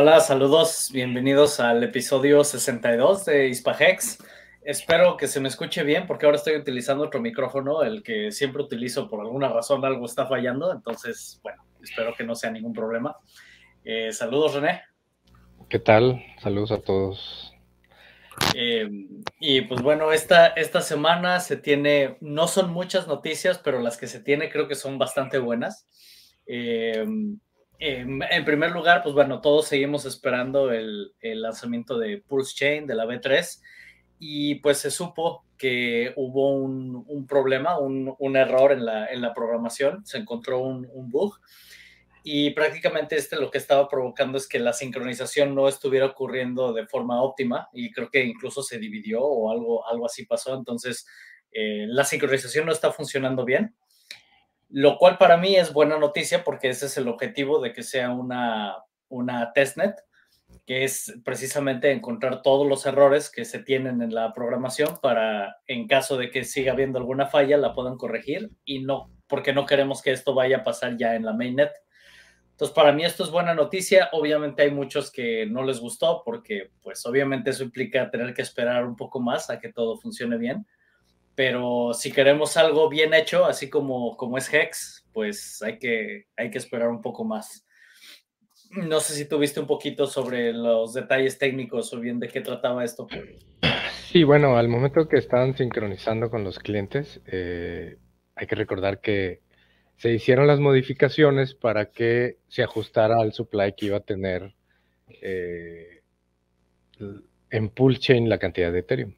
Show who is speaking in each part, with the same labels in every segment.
Speaker 1: Hola, saludos, bienvenidos al episodio 62 de Hispahex. Espero que se me escuche bien porque ahora estoy utilizando otro micrófono, el que siempre utilizo por alguna razón, algo está fallando, entonces, bueno, espero que no sea ningún problema. Eh, saludos, René.
Speaker 2: ¿Qué tal? Saludos a todos.
Speaker 1: Eh, y pues bueno, esta, esta semana se tiene, no son muchas noticias, pero las que se tiene creo que son bastante buenas. Eh, en primer lugar, pues bueno, todos seguimos esperando el, lanzamiento de Pulse Chain, de la B3, y pues se supo que hubo un, problema, un, error en la, programación, se encontró un, un bug y prácticamente este lo que estaba provocando es que la sincronización no estuviera ocurriendo de forma óptima y creo que incluso se dividió o algo, algo así pasó. Entonces, eh, la sincronización no está funcionando bien, lo cual para mí es buena noticia porque ese es el objetivo de que sea una, una testnet, que es precisamente encontrar todos los errores que se tienen en la programación para, en caso de que siga habiendo alguna falla, la puedan corregir y no, porque no queremos que esto vaya a pasar ya en la mainnet entonces, para mí esto es buena noticia. Obviamente hay muchos que no les gustó porque, pues, obviamente eso implica tener que esperar un poco más a que todo funcione bien. Pero si queremos algo bien hecho, así como, como es Hex, pues hay que, hay que esperar un poco más. No sé si tuviste un poquito sobre los detalles técnicos o bien de qué trataba esto.
Speaker 2: Sí, bueno, al momento que estaban sincronizando con los clientes, eh, hay que recordar que se hicieron las modificaciones para que se ajustara al supply que iba a tener eh, en pool chain la cantidad de Ethereum,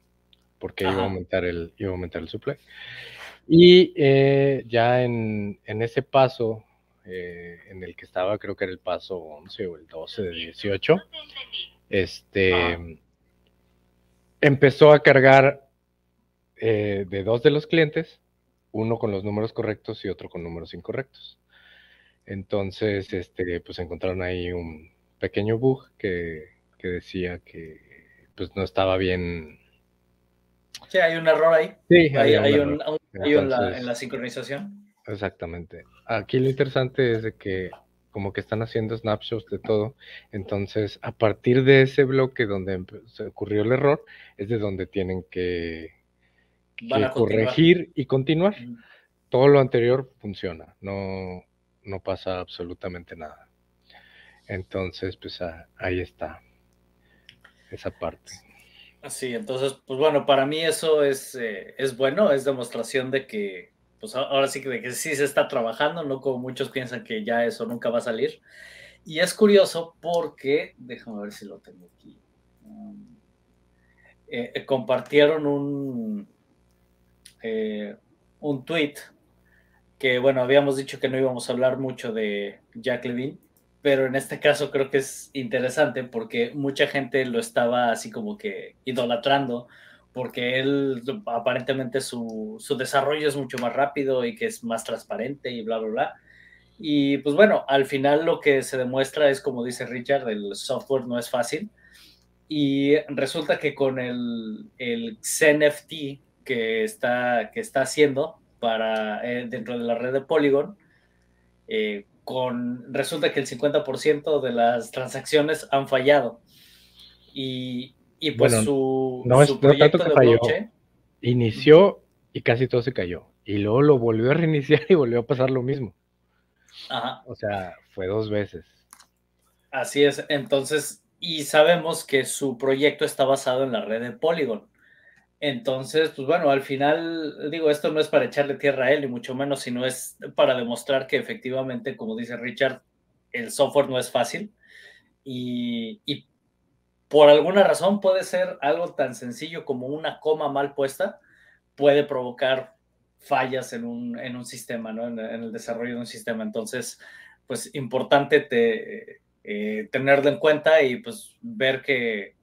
Speaker 2: porque iba a, aumentar el, iba a aumentar el supply. Y eh, ya en, ese paso, eh, en el que estaba, creo que era el paso 11 o el 12 de 18, este, empezó a cargar de dos de los clientes uno con los números correctos y otro con números incorrectos. Entonces, este, pues encontraron ahí un pequeño bug que, decía que pues no estaba bien.
Speaker 1: Sí, hay un error ahí.
Speaker 2: Sí,
Speaker 1: hay, un, en, la, sincronización.
Speaker 2: Exactamente. Aquí lo interesante es de que como que están haciendo snapshots de todo. Entonces, a partir de ese bloque donde se ocurrió el error, es de donde tienen que corregir y continuar. Todo lo anterior funciona, no, no pasa absolutamente nada. Entonces, pues ah, ahí está esa parte.
Speaker 1: Sí, entonces, pues bueno, para mí eso es, eh, es bueno, es demostración de que, pues ahora sí que, de que sí se está trabajando, no como muchos piensan que ya eso nunca va a salir. Y es curioso porque, déjame ver si lo tengo aquí, um, eh, compartieron un, eh, un tweet que, bueno, habíamos dicho que no íbamos a hablar mucho de Jack Levine, pero en este caso creo que es interesante porque mucha gente lo estaba así como que idolatrando porque él aparentemente su, su, desarrollo es mucho más rápido y que es más transparente y bla, bla, bla. Y pues bueno, al final lo que se demuestra es, como dice Richard, el software no es fácil. Y resulta que con el, el XNFT, que está, que está haciendo para, eh, dentro de la red de Polygon, eh, con, resulta que el 50% de las transacciones han fallado. Y, y pues su,
Speaker 2: no es, proyecto de falló. Inició y casi todo se cayó. Y luego lo volvió a reiniciar y volvió a pasar lo mismo.
Speaker 1: Ajá.
Speaker 2: O sea, fue dos veces.
Speaker 1: Así es. Entonces, y sabemos que su proyecto está basado en la red de Polygon. Entonces, pues bueno, al final, digo, esto no es para echarle tierra a él, ni mucho menos, sino es para demostrar que efectivamente, como dice Richard, el software no es fácil y, por alguna razón puede ser algo tan sencillo como una coma mal puesta, puede provocar fallas en un, en un sistema, ¿no? En, el desarrollo de un sistema. Entonces, pues importante te, eh, tenerlo en cuenta y pues ver que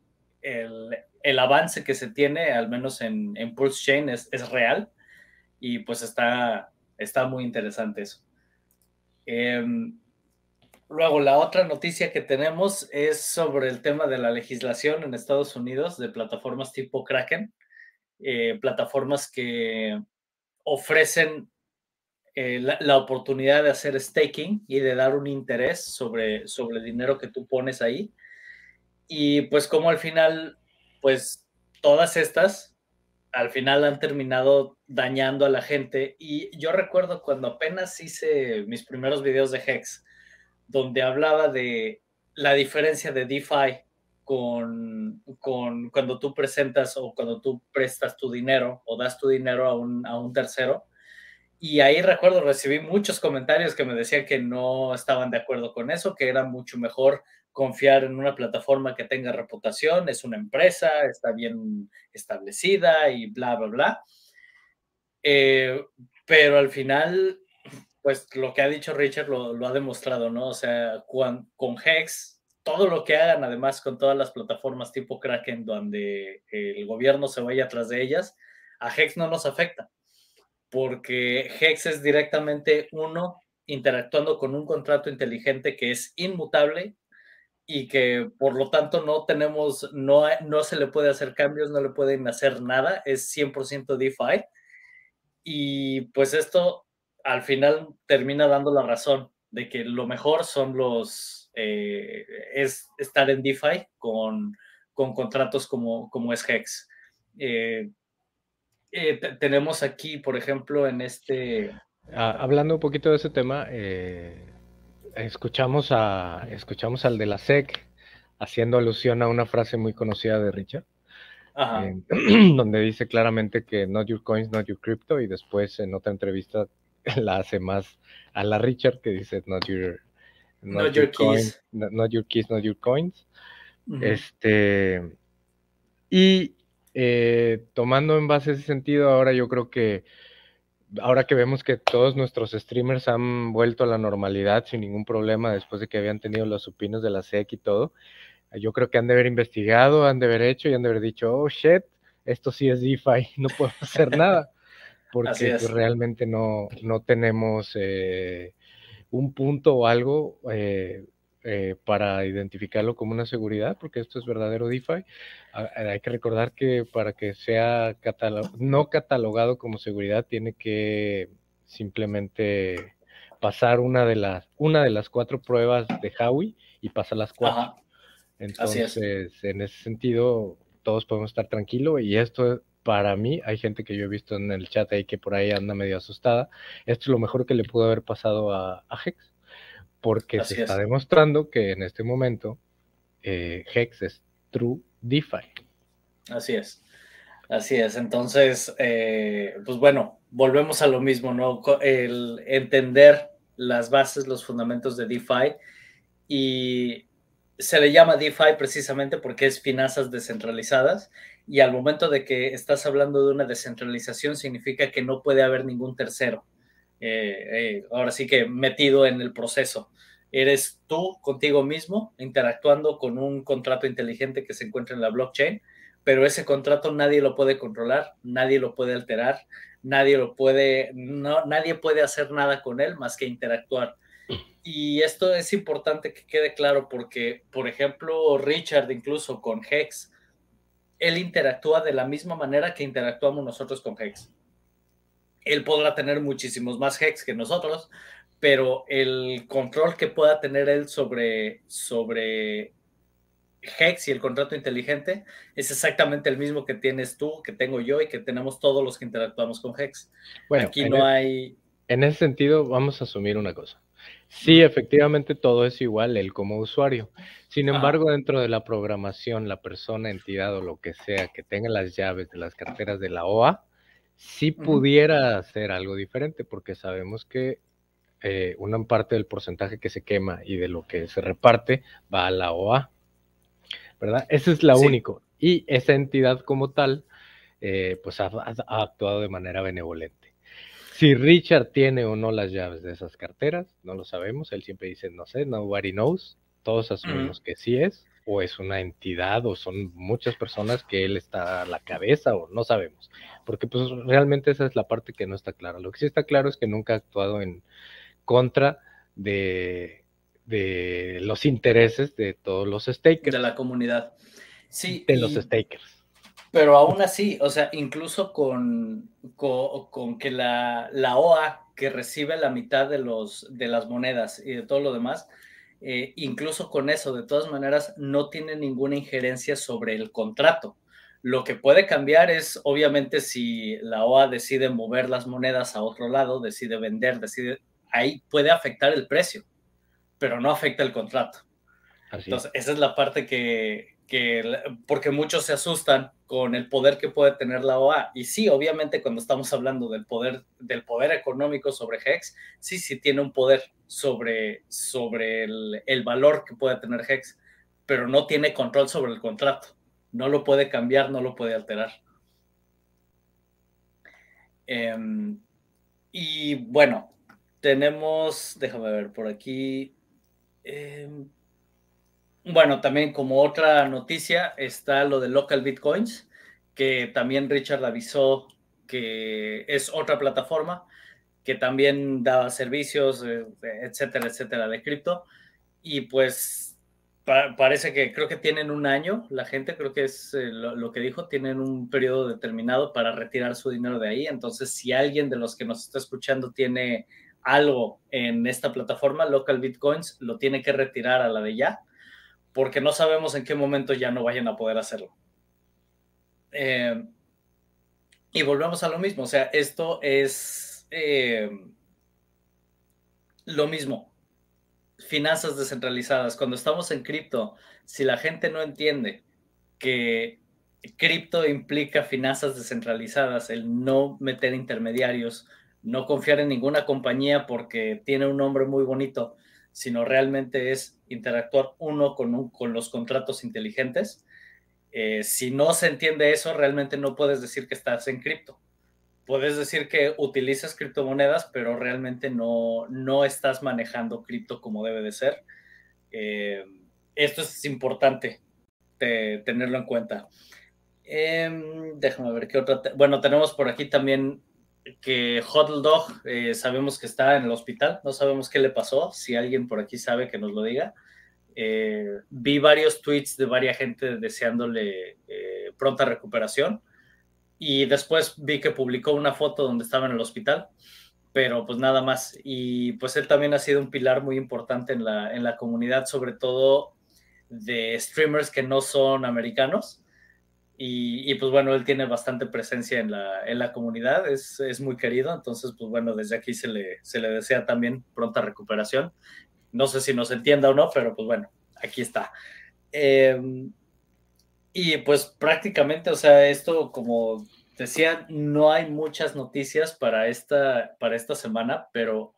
Speaker 1: el, el avance que se tiene, al menos en, en Pulse Chain, es, es, real y pues está, está muy interesante eso. Em, luego, la otra noticia que tenemos es sobre el tema de la legislación en Estados Unidos de plataformas tipo Kraken, eh, plataformas que ofrecen eh, la, oportunidad de hacer staking y de dar un interés sobre, sobre el dinero que tú pones ahí. Y pues como al final, pues todas estas, al final han terminado dañando a la gente. Y yo recuerdo cuando apenas hice mis primeros videos de Hex, donde hablaba de la diferencia de DeFi con, con cuando tú presentas o cuando tú prestas tu dinero o das tu dinero a un, a un tercero y ahí recuerdo, recibí muchos comentarios que me decían que no estaban de acuerdo con eso, que era mucho mejor confiar en una plataforma que tenga reputación, es una empresa, está bien establecida y bla, bla, bla. Eh, pero al final, pues lo que ha dicho Richard lo, ha demostrado, ¿no? O sea, con, con Hex, todo lo que hagan, además con todas las plataformas tipo Kraken, donde el gobierno se vaya atrás de ellas, a Hex no nos afecta porque Hex es directamente uno interactuando con un contrato inteligente que es inmutable y que por lo tanto no tenemos, no, no se le puede hacer cambios, no le pueden hacer nada, es 100% DeFi. Y pues esto al final termina dando la razón de que lo mejor son los, eh, es estar en DeFi con, con contratos como, como es Hex. Eh, eh, tenemos aquí, por ejemplo, en este...
Speaker 2: Ah, hablando un poquito de ese tema, eh, escuchamos, a, escuchamos al de la SEC haciendo alusión a una frase muy conocida de Richard, eh, donde dice claramente que not your coins, not your crypto, y después en otra entrevista la hace más a la Richard que dice not your,
Speaker 1: not, your, keys.
Speaker 2: not, your keys, not your coins. Este, y eh, tomando en base ese sentido, ahora yo creo que ahora que vemos que todos nuestros streamers han vuelto a la normalidad sin ningún problema después de que habían tenido los supinos de la SEC y todo, yo creo que han de haber investigado, han de haber hecho y han de haber dicho, oh shit, esto sí es DeFi, no puedo hacer nada, porque pues, realmente no, no tenemos eh, un punto o algo eh, eh, para identificarlo como una seguridad, porque esto es verdadero DeFi. Ah, hay que recordar que para que sea no catalogado como seguridad, tiene que simplemente pasar una de las, una de las cuatro pruebas de Howie y pasa las cuatro. Entonces, en ese sentido, todos podemos estar tranquilos y esto para mí, hay gente que yo he visto en el chat ahí que por ahí anda medio asustada. Esto es lo mejor que le pudo haber pasado a, a Hex porque se está demostrando que en este momento eh, Hex es true DeFi.
Speaker 1: Así es. Así es. Entonces, eh, pues bueno, volvemos a lo mismo, ¿no? El entender las bases, los fundamentos de DeFi y se le llama DeFi precisamente porque es finanzas descentralizadas y al momento de que estás hablando de una descentralización significa que no puede haber ningún tercero. Eh, eh, ahora sí que metido en el proceso. Eres tú contigo mismo interactuando con un contrato inteligente que se encuentra en la blockchain, pero ese contrato nadie lo puede controlar, nadie lo puede alterar, nadie lo puede, no, nadie puede hacer nada con él más que interactuar. Y esto es importante que quede claro porque, por ejemplo, Richard incluso con Hex, él interactúa de la misma manera que interactuamos nosotros con Hex él podrá tener muchísimos más hex que nosotros, pero el control que pueda tener él sobre, sobre Hex y el contrato inteligente es exactamente el mismo que tienes tú, que tengo yo y que tenemos todos los que interactuamos con Hex. Bueno, aquí no e hay...
Speaker 2: En ese sentido, vamos a asumir una cosa. Sí, efectivamente todo es igual él como usuario. Sin embargo, dentro de la programación, la persona, entidad o lo que sea que tenga las llaves de las carteras de la OA, si pudiera hacer algo diferente, porque sabemos que eh, una parte del porcentaje que se quema y de lo que se reparte va a la OA, ¿verdad? Ese es la único. Y esa entidad como tal, eh, pues ha, actuado de manera benevolente. Si Richard tiene o no las llaves de esas carteras, no lo sabemos. Él siempre dice, no sé, nobody knows. Todos asumimos que sí es o es una entidad o son muchas personas que él está a la cabeza o no sabemos, porque pues realmente esa es la parte que no está clara. Lo que sí está claro es que nunca ha actuado en contra de, de los intereses de todos los stakers.
Speaker 1: De la comunidad. Sí.
Speaker 2: De los stakers.
Speaker 1: Pero aún así, o sea, incluso con, con, que la, la, OA que recibe la mitad de, los, de las monedas y de todo lo demás, eh, incluso con eso, de todas maneras, no tiene ninguna injerencia sobre el contrato. Lo que puede cambiar es, obviamente, si la OA decide mover las monedas a otro lado, decide vender, decide, ahí puede afectar el precio, pero no afecta el contrato. Entonces, esa es la parte que, que, porque muchos se asustan con el poder que puede tener la OA. Y sí, obviamente cuando estamos hablando del poder, del poder económico sobre Hex, sí, sí tiene un poder sobre, sobre el, el valor que puede tener Hex, pero no tiene control sobre el contrato. No lo puede cambiar, no lo puede alterar. Em, y bueno, tenemos, déjame ver por aquí. Em, bueno, también como otra noticia está lo de Local Bitcoins, que también Richard avisó que es otra plataforma que también da servicios, eh, etcétera, etcétera, de cripto. Y pues parece que creo que tienen un año, la gente creo que es eh, lo, que dijo, tienen un periodo determinado para retirar su dinero de ahí. Entonces, si alguien de los que nos está escuchando tiene algo en esta plataforma, Local Bitcoins, lo tiene que retirar a la de ya porque no sabemos en qué momento ya no vayan a poder hacerlo. Eh, y volvemos a lo mismo, o sea, esto es eh, lo mismo. Finanzas descentralizadas. Cuando estamos en cripto, si la gente no entiende que cripto implica finanzas descentralizadas, el no meter intermediarios, no confiar en ninguna compañía porque tiene un nombre muy bonito, sino realmente es interactuar uno con, con los contratos inteligentes. Eh, si no se entiende eso, realmente no puedes decir que estás en cripto. Puedes decir que utilizas criptomonedas, pero realmente no, no estás manejando cripto como debe de ser. Eh, esto es importante tenerlo en cuenta. Em, déjame ver qué otra. Bueno, tenemos por aquí también que Huddle Dog eh, sabemos que está en el hospital, no sabemos qué le pasó, si alguien por aquí sabe que nos lo diga. Eh, vi varios tweets de varias gente deseándole eh, pronta recuperación y después vi que publicó una foto donde estaba en el hospital, pero pues nada más. Y pues él también ha sido un pilar muy importante en la, en la comunidad, sobre todo de streamers que no son americanos. Y, pues bueno, él tiene bastante presencia en la, en la comunidad, es, es, muy querido, entonces pues bueno, desde aquí se le, se le desea también pronta recuperación. No sé si nos entienda o no, pero pues bueno, aquí está. Em, y pues prácticamente, o sea, esto como decía, no hay muchas noticias para esta, para esta semana, pero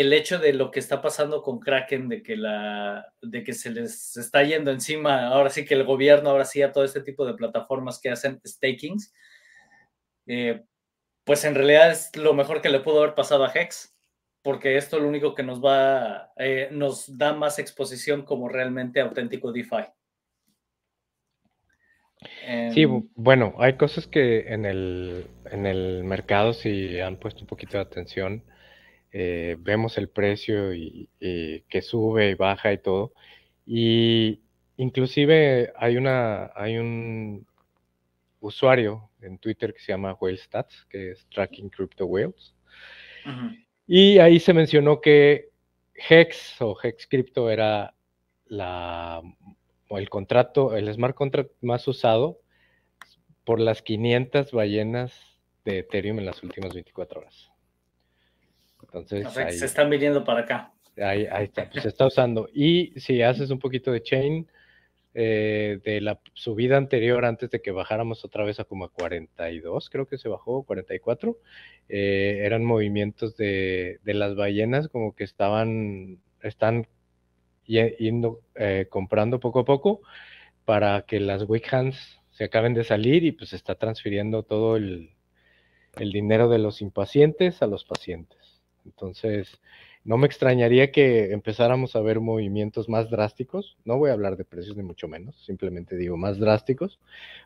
Speaker 1: el hecho de lo que está pasando con Kraken, de que, la, de que se les está yendo encima, ahora sí que el gobierno, ahora sí a todo este tipo de plataformas que hacen stakings, eh, pues en realidad es lo mejor que le pudo haber pasado a Hex, porque esto lo único que nos va, eh, nos da más exposición como realmente auténtico DeFi.
Speaker 2: Sí, em, bueno, hay cosas que en el, en el mercado si han puesto un poquito de atención eh, vemos el precio y, que sube y baja y todo. Y inclusive hay una, hay un usuario en Twitter que se llama Whale Stats, que es Tracking Crypto Whales. Y ahí se mencionó que Hex o Hex Crypto era la, el contrato, el smart contract más usado por las 500 ballenas de Ethereum en las últimas 24 horas. Entonces,
Speaker 1: se están viniendo para acá.
Speaker 2: Ahí, está, pues se está usando. Y si haces un poquito de chain eh, de la subida anterior, antes de que bajáramos otra vez a como a 42, creo que se bajó, 44, eh, eran movimientos de, las ballenas como que estaban, están yendo, eh, comprando poco a poco para que las weak hands se acaben de salir y pues está transfiriendo todo el dinero de los impacientes a los pacientes. Entonces, no me extrañaría que empezáramos a ver movimientos más drásticos. No voy a hablar de precios ni mucho menos, simplemente digo más drásticos,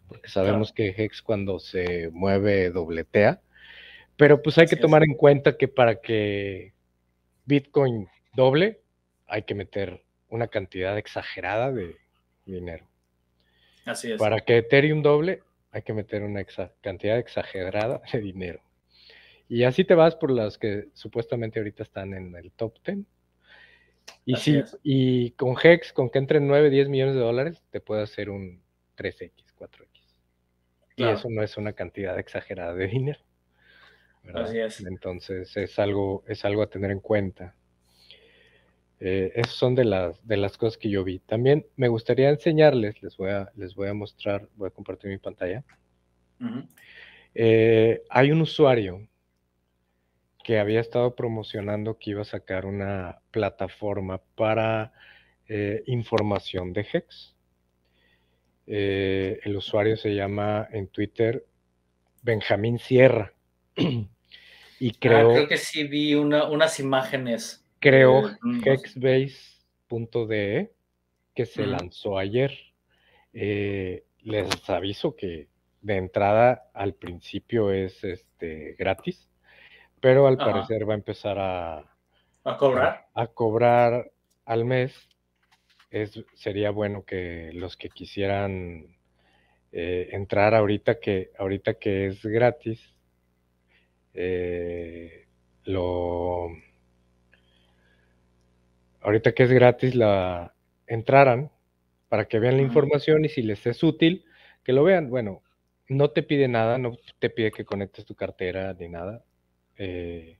Speaker 2: porque sabemos que Hex cuando se mueve dobletea. Pero pues hay que tomar en cuenta que para que Bitcoin doble, hay que meter una cantidad exagerada de dinero.
Speaker 1: Así es.
Speaker 2: Para que Ethereum doble, hay que meter una cantidad exagerada de dinero. Y así te vas por las que supuestamente ahorita están en el top 10. Y sí, y con Hex, con que entren 9, 10 millones de dólares, te puede hacer un 3X, 4X. Y eso no es una cantidad exagerada de dinero. Así es. Entonces es algo, es algo a tener en cuenta. Eh, esas son de las, de las cosas que yo vi. También me gustaría enseñarles, les voy a, les voy a mostrar, voy a compartir mi pantalla. Eh, hay un usuario que había estado promocionando que iba a sacar una plataforma para eh, información de Hex. el usuario se llama en Twitter Benjamín Sierra. y ah, creo,
Speaker 1: creo que sí vi unas imágenes
Speaker 2: creo hexbase.de que se lanzó ayer. Eh, les aviso que de entrada al principio es este gratis, pero al parecer va a empezar a,
Speaker 1: a cobrar.
Speaker 2: A, cobrar al mes. Es, sería bueno que los que quisieran eh, entrar ahorita que ahorita que es gratis eh, lo ahorita que es gratis, la entraran para que vean la información y si les es útil, que lo vean. Bueno, no te pide nada, no te pide que conectes tu cartera ni nada. Eh,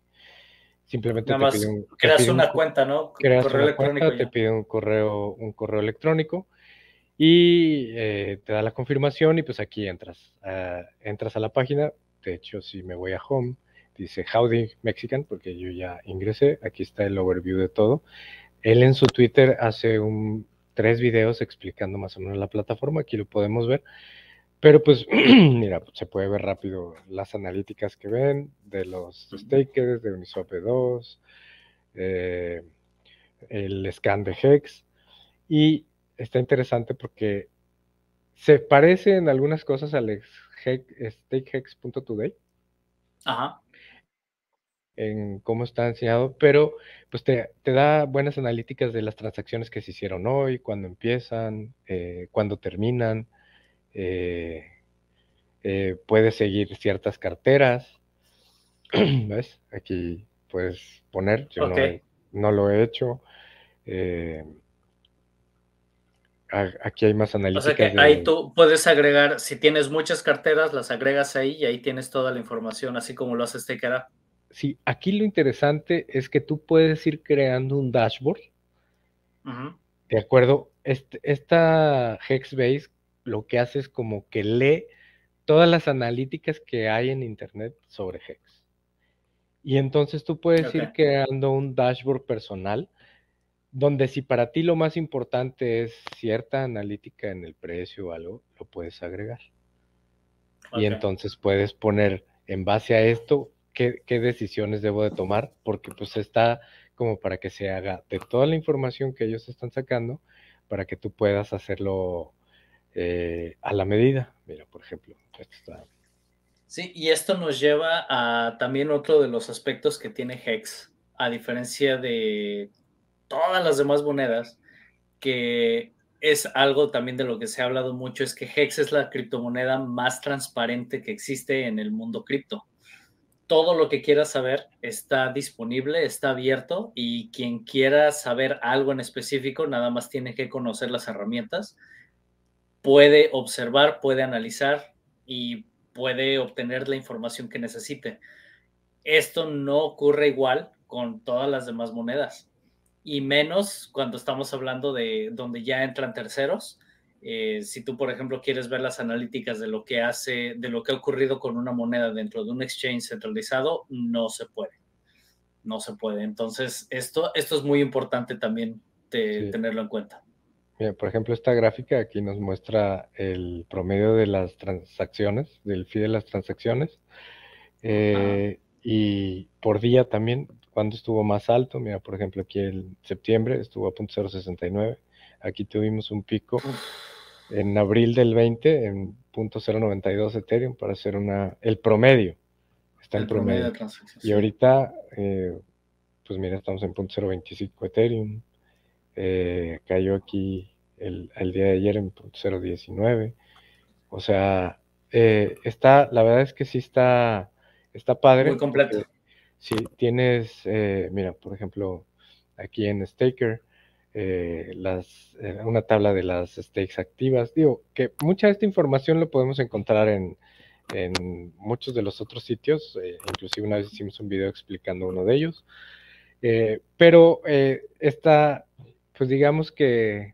Speaker 2: simplemente
Speaker 1: te pide un, creas una cuenta, ¿no?
Speaker 2: Creas correo una cuenta, te pide un correo, un correo electrónico y eh, te da la confirmación y pues aquí entras. Entras a la página. De hecho, si me voy a Home, dice Howdy Mexican, porque yo ya ingresé. Aquí está el overview de todo. Él en su Twitter hace un, tres videos explicando más o menos la plataforma, aquí lo podemos ver. Pero pues, mira, se puede ver rápido las analíticas que ven de los stakers, de Uniswap 2, eh, el scan de Hex. Y está interesante porque se parece en algunas cosas al stakehex.today. Ajá en cómo está enseñado, pero pues te, da buenas analíticas de las transacciones que se hicieron hoy, cuándo empiezan, eh, cuándo terminan. Eh, eh, puedes seguir ciertas carteras. ¿Ves? Aquí puedes poner, yo no, lo he hecho. aquí hay más analíticas.
Speaker 1: O sea que ahí tú puedes agregar, si tienes muchas carteras, las agregas ahí y ahí tienes toda la información, así como lo hace Staker
Speaker 2: sí, aquí lo interesante es que tú puedes ir creando un dashboard. De acuerdo, este, esta Hexbase lo que hace es como que lee todas las analíticas que hay en Internet sobre Hex. Y entonces tú puedes ir creando un dashboard personal donde si para ti lo más importante es cierta analítica en el precio o algo, lo puedes agregar. Y entonces puedes poner en base a esto qué, decisiones debo de tomar, porque pues está como para que se haga de toda la información que ellos están sacando, para que tú puedas hacerlo eh, a la medida. Mira, por ejemplo,
Speaker 1: Sí, y esto nos lleva a también otro de los aspectos que tiene Hex, a diferencia de todas las demás monedas, que es algo también de lo que se ha hablado mucho, es que Hex es la criptomoneda más transparente que existe en el mundo cripto todo lo que quieras saber está disponible, está abierto y quien quiera saber algo en específico, nada más tiene que conocer las herramientas, puede observar, puede analizar y puede obtener la información que necesite. Esto no ocurre igual con todas las demás monedas y menos cuando estamos hablando de donde ya entran terceros eh, si tú, por ejemplo, quieres ver las analíticas de lo que hace, de lo que ha ocurrido con una moneda dentro de un exchange centralizado, no se puede. No se puede. Entonces, esto, esto es muy importante también tenerlo en cuenta.
Speaker 2: Por ejemplo, esta gráfica aquí nos muestra el promedio de las transacciones, del fee de las transacciones. Eh, y por día también, cuando estuvo más alto, mira, por ejemplo, aquí en septiembre estuvo a .069 Aquí tuvimos un pico en abril del 20 en .092 Ethereum para hacer una, el promedio. Está el promedio. y ahorita, eh, pues mira, estamos en .025 Ethereum. Eh, cayó aquí el, día de ayer en .019. O sea, eh, está, la verdad es que sí está, está padre.
Speaker 1: Muy completo.
Speaker 2: Si tienes, eh, mira, por ejemplo, aquí en Staker, eh, las, una tabla de las stakes activas. Digo, que mucha de esta información lo podemos encontrar en, en muchos de los otros sitios. inclusive una vez hicimos un video explicando uno de ellos. pero esta, pues digamos que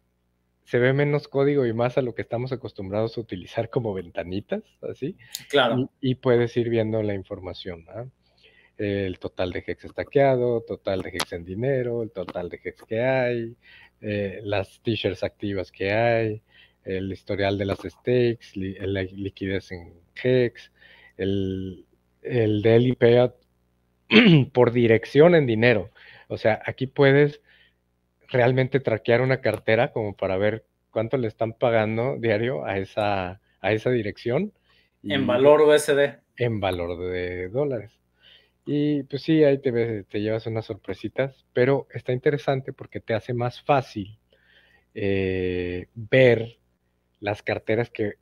Speaker 2: se ve menos código y más a lo que estamos acostumbrados a utilizar como ventanitas, así.
Speaker 1: Claro.
Speaker 2: Y, puedes ir viendo la información, El total de hex estaqueado, total de hex en dinero, el total de hex que hay, eh, las t-shirts activas que hay, el historial de las stakes, la liquidez en hex, el, el daily payout por dirección en dinero. O sea, aquí puedes realmente traquear una cartera como para ver cuánto le están pagando diario a esa, a esa dirección.
Speaker 1: en valor USD.
Speaker 2: En valor de dólares. Y pues sí, ahí te, te llevas unas sorpresitas, pero está interesante porque te hace más fácil eh, ver las carteras que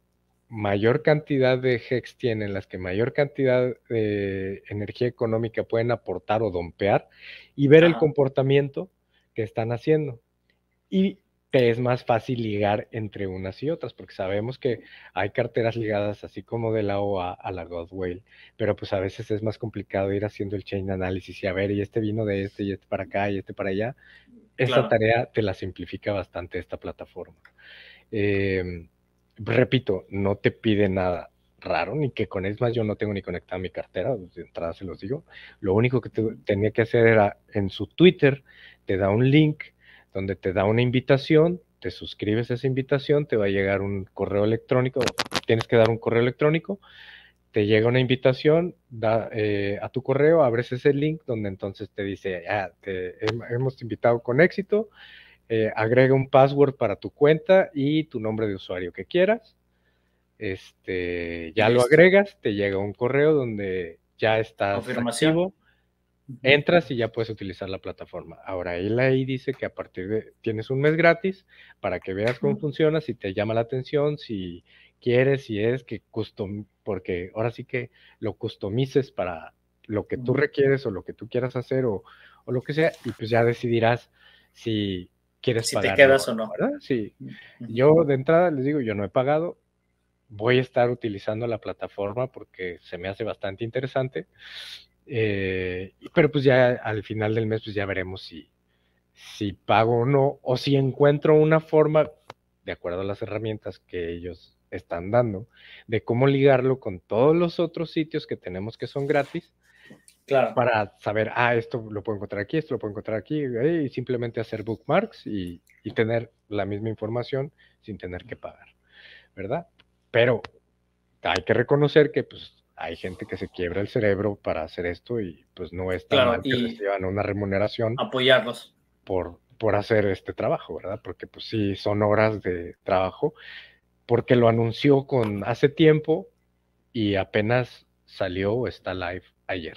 Speaker 2: mayor cantidad de HEX tienen, las que mayor cantidad de energía económica pueden aportar o dompear y ver el comportamiento que están haciendo. Y te es más fácil ligar entre unas y otras, porque sabemos que hay carteras ligadas así como de la OA a la Godwell, pero pues a veces es más complicado ir haciendo el chain análisis y a ver, y este vino de este, y este para acá, y este para allá. Esta tarea te la simplifica bastante esta plataforma. Em, repito, no te pide nada raro, ni que con más yo no tengo ni conectada mi cartera, de entrada se los digo. Lo único que tenía que hacer era en su Twitter te da un link donde te da una invitación, te suscribes a esa invitación, te va a llegar un correo electrónico, tienes que dar un correo electrónico, te llega una invitación da, eh, a tu correo, abres ese link donde entonces te dice, ah, te hemos invitado con éxito, eh, agrega un password para tu cuenta y tu nombre de usuario que quieras. Este, ya lo agregas, te llega un correo donde ya estás
Speaker 1: Confirmación.
Speaker 2: Entras y ya puedes utilizar la plataforma. Ahora, él ahí dice que a partir de, tienes un mes gratis para que veas cómo funciona, si te llama la atención, si quieres, si es que custom, porque ahora sí que lo customices para lo que tú requieres o lo que tú quieras hacer o, lo que sea, y pues ya decidirás si quieres
Speaker 1: si te quedas o no.
Speaker 2: ¿verdad? Sí. Yo de entrada les digo, yo no he pagado, voy a estar utilizando la plataforma porque se me hace bastante interesante. Eh, pero pues ya al final del mes pues ya veremos si, si pago o no, o si encuentro una forma, de acuerdo a las herramientas que ellos están dando, de cómo ligarlo con todos los otros sitios que tenemos que son gratis.
Speaker 1: Claro.
Speaker 2: Para saber, ah, esto lo puedo encontrar aquí, esto lo puedo encontrar aquí, y simplemente hacer bookmarks y, y tener la misma información sin tener que pagar, ¿verdad? Pero hay que reconocer que pues hay gente que se quiebra el cerebro para hacer esto y pues no es tan mal que reciban una remuneración.
Speaker 1: Apoyarlos.
Speaker 2: Por, por hacer este trabajo, ¿verdad? Porque pues sí, son horas de trabajo, porque lo anunció con hace tiempo y apenas salió o está live ayer.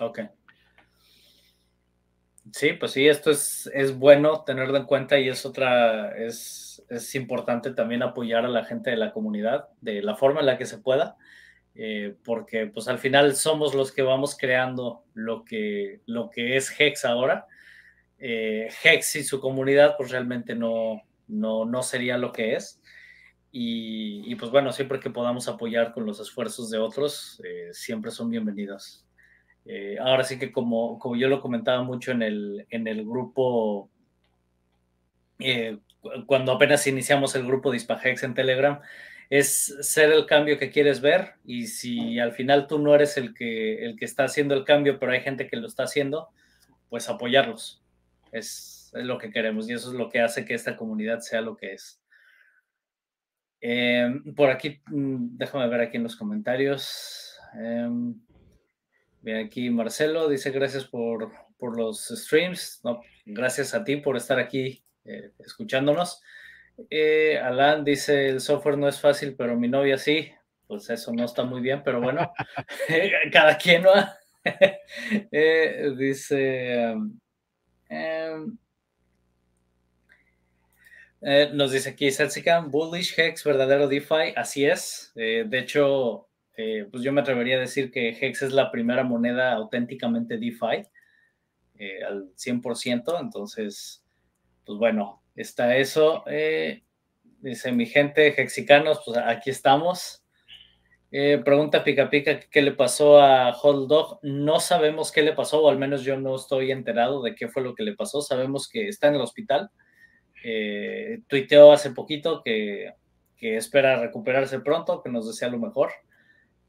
Speaker 1: Ok. Sí, pues sí, esto es, es bueno tenerlo en cuenta y es otra, es, es importante también apoyar a la gente de la comunidad de la forma en la que se pueda eh, porque pues al final somos los que vamos creando lo que, lo que es Hex ahora. Eh, Hex y su comunidad pues realmente no, no, no sería lo que es. Y, pues bueno, siempre que podamos apoyar con los esfuerzos de otros, eh, siempre son bienvenidos. ahora sí que como, como yo lo comentaba mucho en el, en el grupo, cuando apenas iniciamos el grupo Dispahex en Telegram, es ser el cambio que quieres ver y si al final tú no eres el que, el que está haciendo el cambio, pero hay gente que lo está haciendo, pues apoyarlos. Es, lo que queremos y eso es lo que hace que esta comunidad sea lo que es. Em, por aquí, mm, déjame ver aquí en los comentarios. Eh, aquí Marcelo dice gracias por, los streams. gracias a ti por estar aquí eh, escuchándonos. Eh, Alan dice, el software no es fácil, pero mi novia sí. Pues eso no está muy bien, pero bueno, cada quien ¿no? eh, dice, em, Eh, nos dice aquí Setsikan, bullish Hex, verdadero DeFi, así es. Eh, de hecho, eh, pues yo me atrevería a decir que Hex es la primera moneda auténticamente DeFi al 100%, entonces, pues bueno, está eso. dice mi gente, Hexicanos, pues aquí estamos. Eh, pregunta Pica Pica qué le pasó a Hot Dog. No sabemos qué le pasó, o al menos yo no estoy enterado de qué fue lo que le pasó. Sabemos que está en el hospital. Eh, tuiteó hace poquito que, espera recuperarse pronto, que nos desea lo mejor.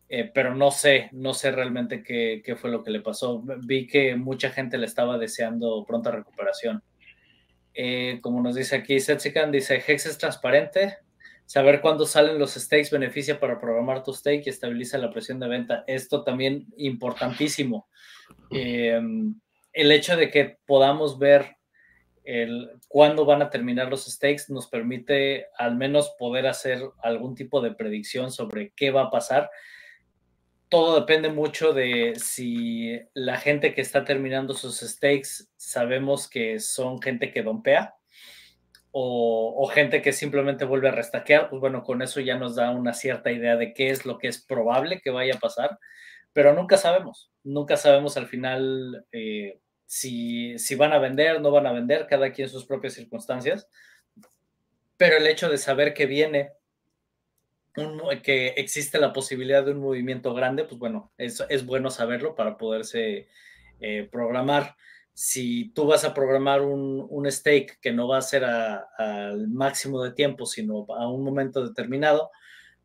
Speaker 1: Eh, pero no sé, no sé realmente qué, qué, fue lo que le pasó. Vi que mucha gente le estaba deseando pronta recuperación. Como nos dice aquí Setsikan, dice Hex es transparente, Saber cuándo salen los stakes beneficia para programar tu stake y estabiliza la presión de venta. Esto también importantísimo. Em, el hecho de que podamos ver el, cuándo van a terminar los stakes nos permite al menos poder hacer algún tipo de predicción sobre qué va a pasar. Todo depende mucho de si la gente que está terminando sus stakes sabemos que son gente que dompea o, gente que simplemente vuelve a restaquear, pues bueno, con eso ya nos da una cierta idea de qué es lo que es probable que vaya a pasar, pero nunca sabemos, nunca sabemos al final eh, si, si van a vender, no van a vender, cada quien sus propias circunstancias, pero el hecho de saber que viene, que existe la posibilidad de un movimiento grande, pues bueno, es, es bueno saberlo para poderse eh, programar si tú vas a programar un, un stake que no va a ser al máximo de tiempo, sino a un momento determinado,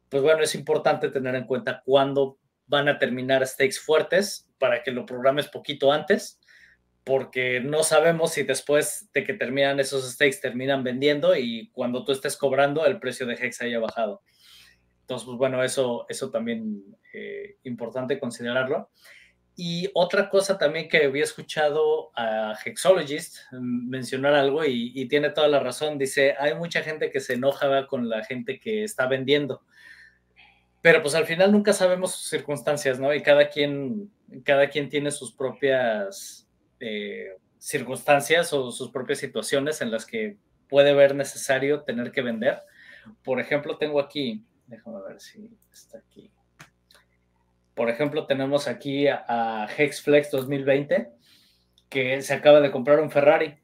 Speaker 1: pues bueno, es importante tener en cuenta cuándo van a terminar stakes fuertes para que lo programes poquito antes, porque no sabemos si después de que terminan esos stakes terminan vendiendo y cuando tú estés cobrando el precio de Hex haya bajado. Entonces, pues bueno, eso, eso también eh, importante considerarlo. Y otra cosa también que había escuchado a Hexologist mencionar algo y, tiene toda la razón, dice, hay mucha gente que se enoja con la gente que está vendiendo, pero pues al final nunca sabemos sus circunstancias, ¿no? Y cada quien, cada quien tiene sus propias eh, circunstancias o sus propias situaciones en las que puede ver necesario tener que vender. Por ejemplo, tengo aquí, déjame ver si está aquí. Por ejemplo, tenemos aquí a, Hexflex 2020, que se acaba de comprar un Ferrari.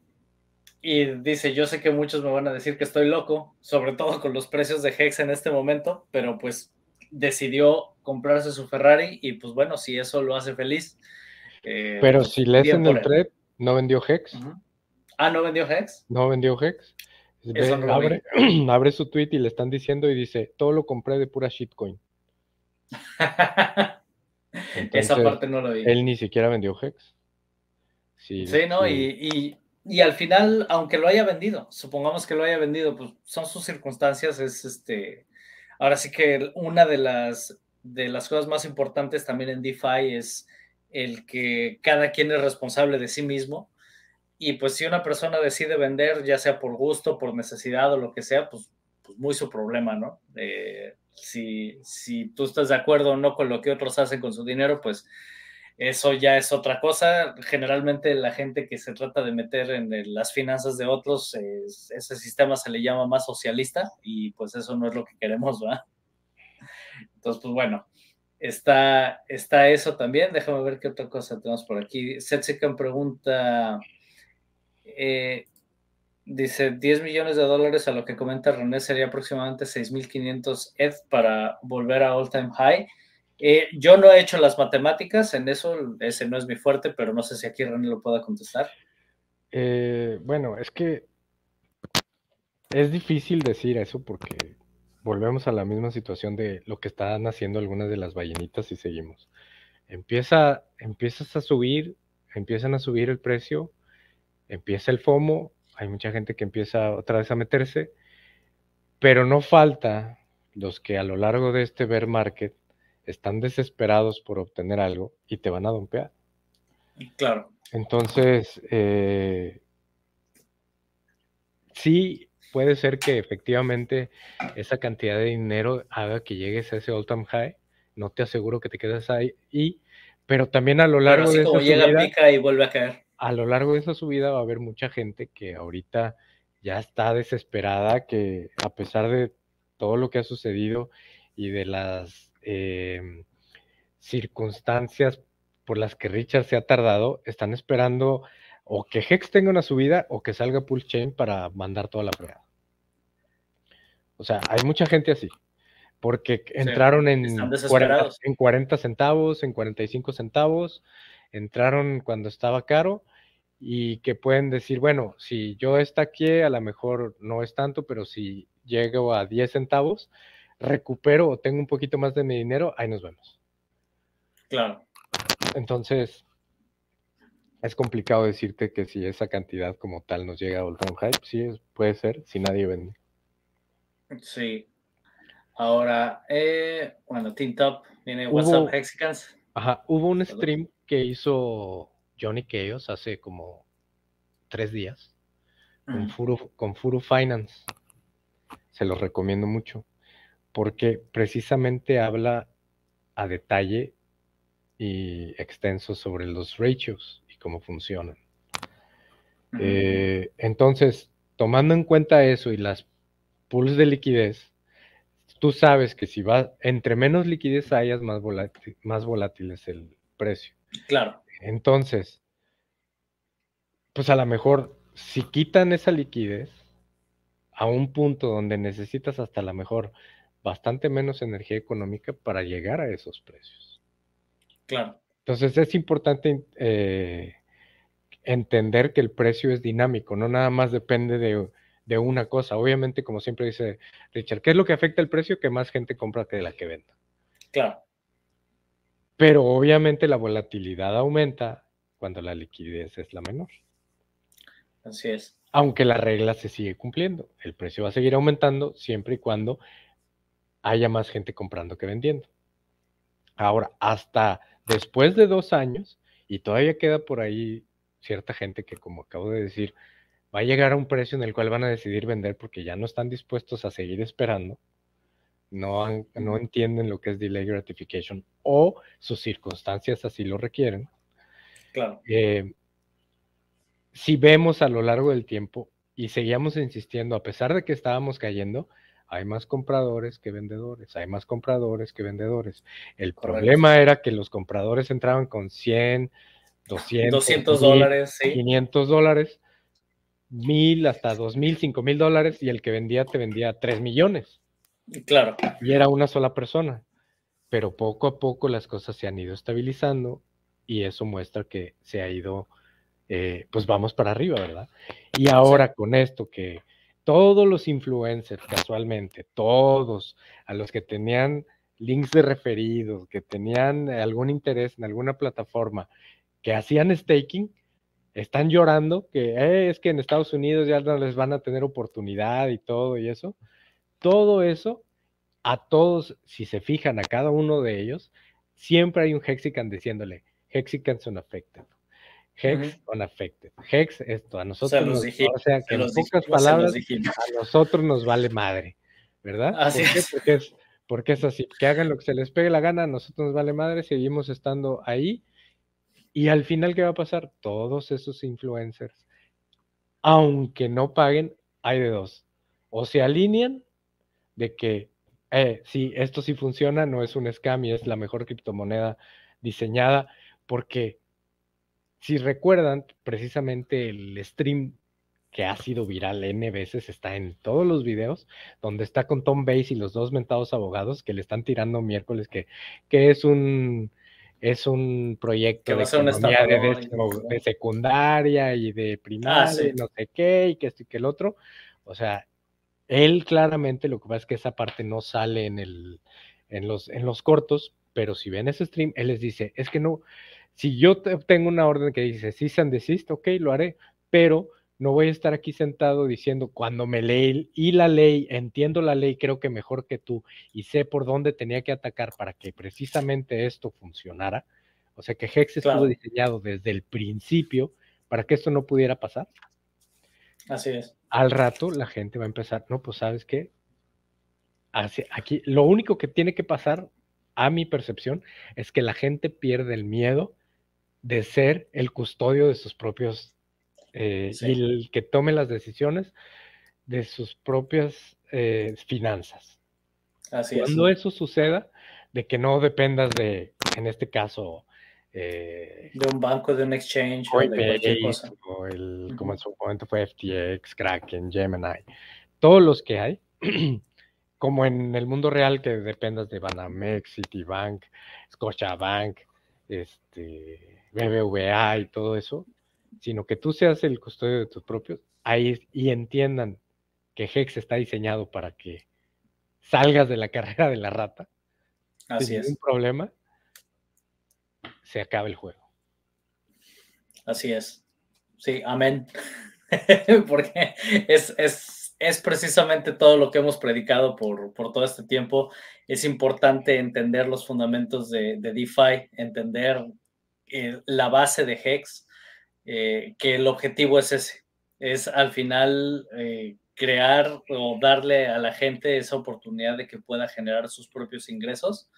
Speaker 1: Y dice, yo sé que muchos me van a decir que estoy loco, sobre todo con los precios de Hex en este momento, pero pues decidió comprarse su Ferrari y pues bueno, si eso lo hace feliz.
Speaker 2: Eh, pero si lees en el thread, ¿no vendió Hex?
Speaker 1: Ah, ¿no vendió Hex?
Speaker 2: No vendió Hex. Abre, abre, su tweet y le están diciendo y dice, todo lo compré de pura shitcoin.
Speaker 1: Esa parte no lo vi.
Speaker 2: Él ni siquiera vendió Hex.
Speaker 1: Sí, ¿no? Y, al final, aunque lo haya vendido, supongamos que lo haya vendido, pues son sus circunstancias, es este. Ahora sí que una de las, de las cosas más importantes también en DeFi es el que cada quien es responsable de sí mismo. Y pues si una persona decide vender, ya sea por gusto, por necesidad o lo que sea, pues, pues muy su problema, ¿no? Eh, si, si tú estás de acuerdo o no con lo que otros hacen con su dinero, pues eso ya es otra cosa. Generalmente la gente que se trata de meter en las finanzas de otros, ese sistema se le llama más socialista y pues eso no es lo que queremos, ¿verdad? Entonces, pues bueno, está, está eso también. Déjame ver qué otra cosa tenemos por aquí. Setsekan pregunta, eh, Dice 10 millones de dólares a lo que comenta René sería aproximadamente 6.500 ETH para volver a all time high. Eh, yo no he hecho las matemáticas en eso, ese no es mi fuerte, pero no sé si aquí René lo pueda contestar.
Speaker 2: Eh, bueno, es que es difícil decir eso porque volvemos a la misma situación de lo que están haciendo algunas de las ballenitas y seguimos. Empieza, empiezas a subir, empiezan a subir el precio, empieza el FOMO, hay mucha gente que empieza otra vez a meterse, pero no falta los que a lo largo de este bear market están desesperados por obtener algo y te van a dompear.
Speaker 1: Claro.
Speaker 2: Entonces, eh, sí puede ser que efectivamente esa cantidad de dinero haga que llegues a ese all time high. No te aseguro que te quedes ahí, y, pero también a lo largo de
Speaker 1: llega, pica y vuelve a caer
Speaker 2: a lo largo de esa subida va a haber mucha gente que ahorita ya está desesperada que a pesar de todo lo que ha sucedido y de las em, circunstancias por las que Richard se ha tardado, están esperando o que Hex tenga una subida o que salga Pulse Chain para mandar toda la fregada. O sea, hay mucha gente así, porque entraron en 40, en 40 centavos, en 45 centavos, entraron cuando estaba caro y que pueden decir, bueno, si yo está aquí, a lo mejor no es tanto, pero si llego a 10 centavos, recupero o tengo un poquito más de mi dinero, ahí nos vemos.
Speaker 1: Claro.
Speaker 2: Entonces, es complicado decirte que si esa cantidad como tal nos llega a un Hype, sí, puede ser, si nadie vende.
Speaker 1: Sí. Ahora, eh, bueno, Team Top viene WhatsApp Hexicans.
Speaker 2: Ajá, hubo un stream que hizo Johnny Chaos hace como tres días con, Furu, con Furu Finance. Se los recomiendo mucho porque precisamente habla a detalle y extenso sobre los ratios y cómo funcionan. Eh, entonces, tomando en cuenta eso y las pools de liquidez, tú sabes que si va, entre menos liquidez hayas, más volátil, más volátil es el precio.
Speaker 1: Claro.
Speaker 2: Entonces, pues a lo mejor si quitan esa liquidez a un punto donde necesitas hasta la mejor bastante menos energía económica para llegar a esos precios.
Speaker 1: Claro.
Speaker 2: Entonces es importante eh, entender que el precio es dinámico, no nada más depende de, de, una cosa. Obviamente, como siempre dice Richard, ¿qué es lo que afecta el precio? Que más gente compra que la que venda.
Speaker 1: Claro.
Speaker 2: Pero obviamente la volatilidad aumenta cuando la liquidez es la menor.
Speaker 1: Así es.
Speaker 2: Aunque la regla se sigue cumpliendo. El precio va a seguir aumentando siempre y cuando haya más gente comprando que vendiendo. Ahora, hasta después de dos años, y todavía queda por ahí cierta gente que, como acabo de decir, va a llegar a un precio en el cual van a decidir vender porque ya no están dispuestos a seguir esperando no, no entienden lo que es delay gratification o sus circunstancias así lo requieren.
Speaker 1: Claro.
Speaker 2: Eh, si vemos a lo largo del tiempo y seguíamos insistiendo, a pesar de que estábamos cayendo, hay más compradores que vendedores, hay más compradores que vendedores. El problema era que los compradores entraban con 100, 200,
Speaker 1: 200 dólares,
Speaker 2: 500 dólares, 1000 hasta 2000, 5000 dólares y el que vendía te vendía 3 millones.
Speaker 1: Claro.
Speaker 2: Y era una sola persona. Pero poco a poco las cosas se han ido estabilizando y eso muestra que se ha ido, eh, pues vamos para arriba, ¿verdad? Y ahora con esto que todos los influencers, casualmente, todos a los que tenían links de referidos, que tenían algún interés en alguna plataforma, que hacían staking, están llorando que eh, es que en Estados Unidos ya no les van a tener oportunidad y todo y eso todo eso, a todos, si se fijan a cada uno de ellos, siempre hay un Hexican diciéndole, Hexicans unaffected. Hex unaffected. Hex esto, a nosotros nos, o sea, que en pocas palabras, a nosotros nos vale madre, ¿verdad?
Speaker 1: Así es.
Speaker 2: Porque es, porque es así, que hagan lo que se les pegue la gana, a nosotros nos vale madre, seguimos estando ahí. Y al final, ¿qué va a pasar? Todos esos influencers, aunque no paguen, hay de dos. O se alinean de que eh, sí, esto sí funciona, no es un scam y es la mejor criptomoneda diseñada, porque si recuerdan, precisamente el stream que ha sido viral N veces está en todos los videos, donde está con Tom Base y los dos mentados abogados que le están tirando miércoles que, que es un es un proyecto de, de, secundaria y de ah, primaria, no sé qué, y que esto y que el otro. O sea, él claramente lo que pasa es que esa parte no sale en, el, en, los, en los cortos, pero si ven ese stream, él les dice, es que no, si yo tengo una orden que dice, si and desist, ok, lo haré, pero no voy a estar aquí sentado diciendo, cuando me leí y la ley, entiendo la ley, creo que mejor que tú, y sé por dónde tenía que atacar para que precisamente esto funcionara. O sea que Hex estuvo diseñado desde el principio para que esto no pudiera pasar.
Speaker 1: Así es.
Speaker 2: Al rato la gente va a empezar, no, pues sabes qué, aquí lo único que tiene que pasar, a mi percepción, es que la gente pierde el miedo de ser el custodio de sus propios eh, y el que tome las decisiones de sus propias eh, finanzas.
Speaker 1: Así
Speaker 2: Cuando eso suceda, de que no dependas de, en este caso, eh,
Speaker 1: de un banco, de un exchange o de cualquier cosa.
Speaker 2: O el, Como en su momento fue FTX, Kraken, Gemini, todos los que hay, como en el mundo real que dependas de Banamex, Citibank, Scotiabank, este, BBVA y todo eso, sino que tú seas el custodio de tus propios, ahí y entiendan que Hex está diseñado para que salgas de la carrera de la rata.
Speaker 1: Así sin es.
Speaker 2: ningún problema, se acaba el juego.
Speaker 1: Así es. Sí, amén. Porque es, es, precisamente todo lo que hemos predicado por, todo este tiempo. Es importante entender los fundamentos de, DeFi, entender eh, la base de Hex, eh, que el objetivo es ese, es al final eh, crear o darle a la gente esa oportunidad de que pueda generar sus propios ingresos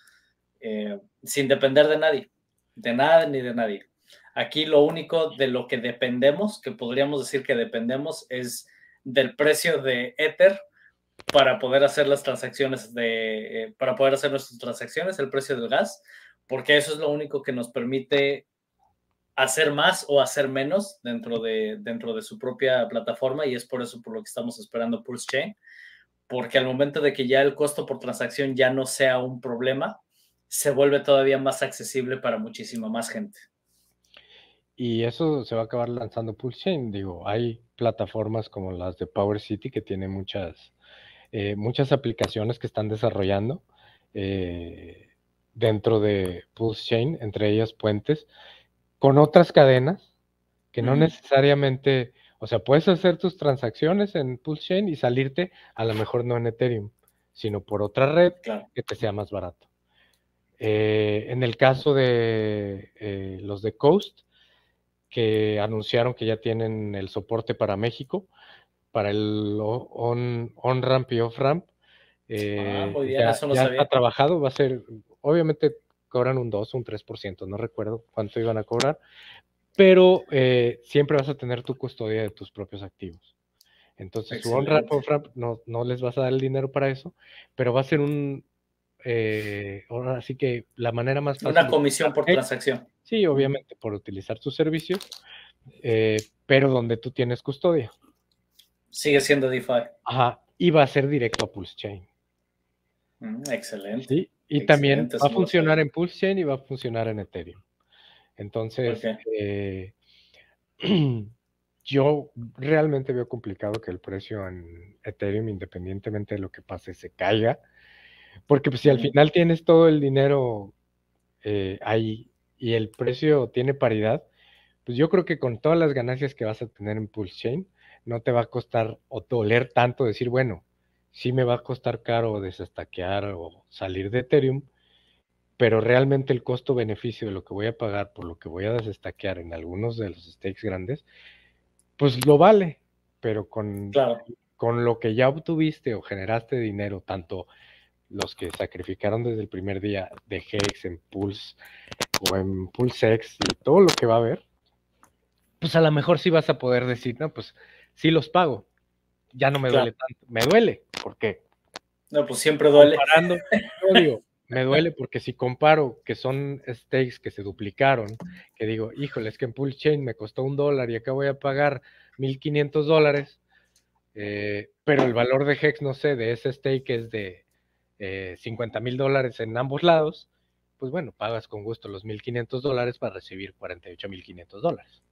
Speaker 1: sin depender de nadie de nada ni de nadie. Aquí lo único de lo que dependemos, que podríamos decir que dependemos, es del precio de Ether para poder hacer las transacciones de, eh, para poder hacer nuestras transacciones, el precio del gas, porque eso es lo único que nos permite hacer más o hacer menos dentro de, dentro de su propia plataforma y es por eso por lo que estamos esperando Pulse Chain, porque al momento de que ya el costo por transacción ya no sea un problema, se vuelve todavía más accesible para muchísima más gente.
Speaker 2: Y eso se va a acabar lanzando Pulse Chain. Digo, hay plataformas como las de Power City que tienen muchas, eh, muchas aplicaciones que están desarrollando eh, dentro de Pulse Chain, entre ellas puentes, con otras cadenas que no necesariamente, o sea, puedes hacer tus transacciones en Pulse Chain y salirte a lo mejor no en Ethereum, sino por otra red que te sea más barato. Eh, en el caso de eh, los de Coast, que anunciaron que ya tienen el soporte para México, para el on-ramp y off-ramp, eh, ah, ya, está trabajado, va a ser, obviamente cobran un 2, un 3%, no recuerdo cuánto iban a cobrar, pero siempre vas a tener tu custodia de tus propios activos. Entonces, su on-ramp, off-ramp, no, no les vas a dar el dinero para eso, pero va a ser un, eh, ahora sí que la manera más
Speaker 1: fácil. Una comisión por transacción.
Speaker 2: Sí, obviamente, por utilizar tus servicios, eh, pero donde tú tienes custodia.
Speaker 1: Sigue siendo DeFi.
Speaker 2: Ajá, y va a ser directo a Pulse Chain.
Speaker 1: Mm, excelente.
Speaker 2: Sí, y también va a funcionar en Pulse Chain y va a funcionar en Ethereum. Entonces, eh, yo realmente veo complicado que el precio en Ethereum, independientemente de lo que pase, se caiga. Porque pues, si al final tienes todo el dinero eh, ahí y el precio tiene paridad, pues yo creo que con todas las ganancias que vas a tener en Pulse Chain, no te va a costar o doler tanto decir, bueno, sí me va a costar caro desestaquear o salir de Ethereum, pero realmente el costo-beneficio de lo que voy a pagar por lo que voy a desestaquear en algunos de los stakes grandes, pues lo vale, pero con, con lo que ya obtuviste o generaste dinero, tanto los que sacrificaron desde el primer día de Hex en Pulse o en PulseX y todo lo que va a haber, pues a lo mejor sí vas a poder decir, no, pues sí los pago. Ya no me duele tanto. Me duele, ¿por qué?
Speaker 1: No, pues siempre duele.
Speaker 2: Comparando, digo, me duele porque si comparo que son stakes que se duplicaron, que digo, híjole, es que en Pulse Chain me costó un dólar y acá voy a pagar 1500 dólares, eh, pero el valor de Hex, no sé, de ese stake es de 50 eh, mil dólares en ambos lados, pues bueno, pagas con gusto los 1.500 dólares para recibir 48.500 dólares.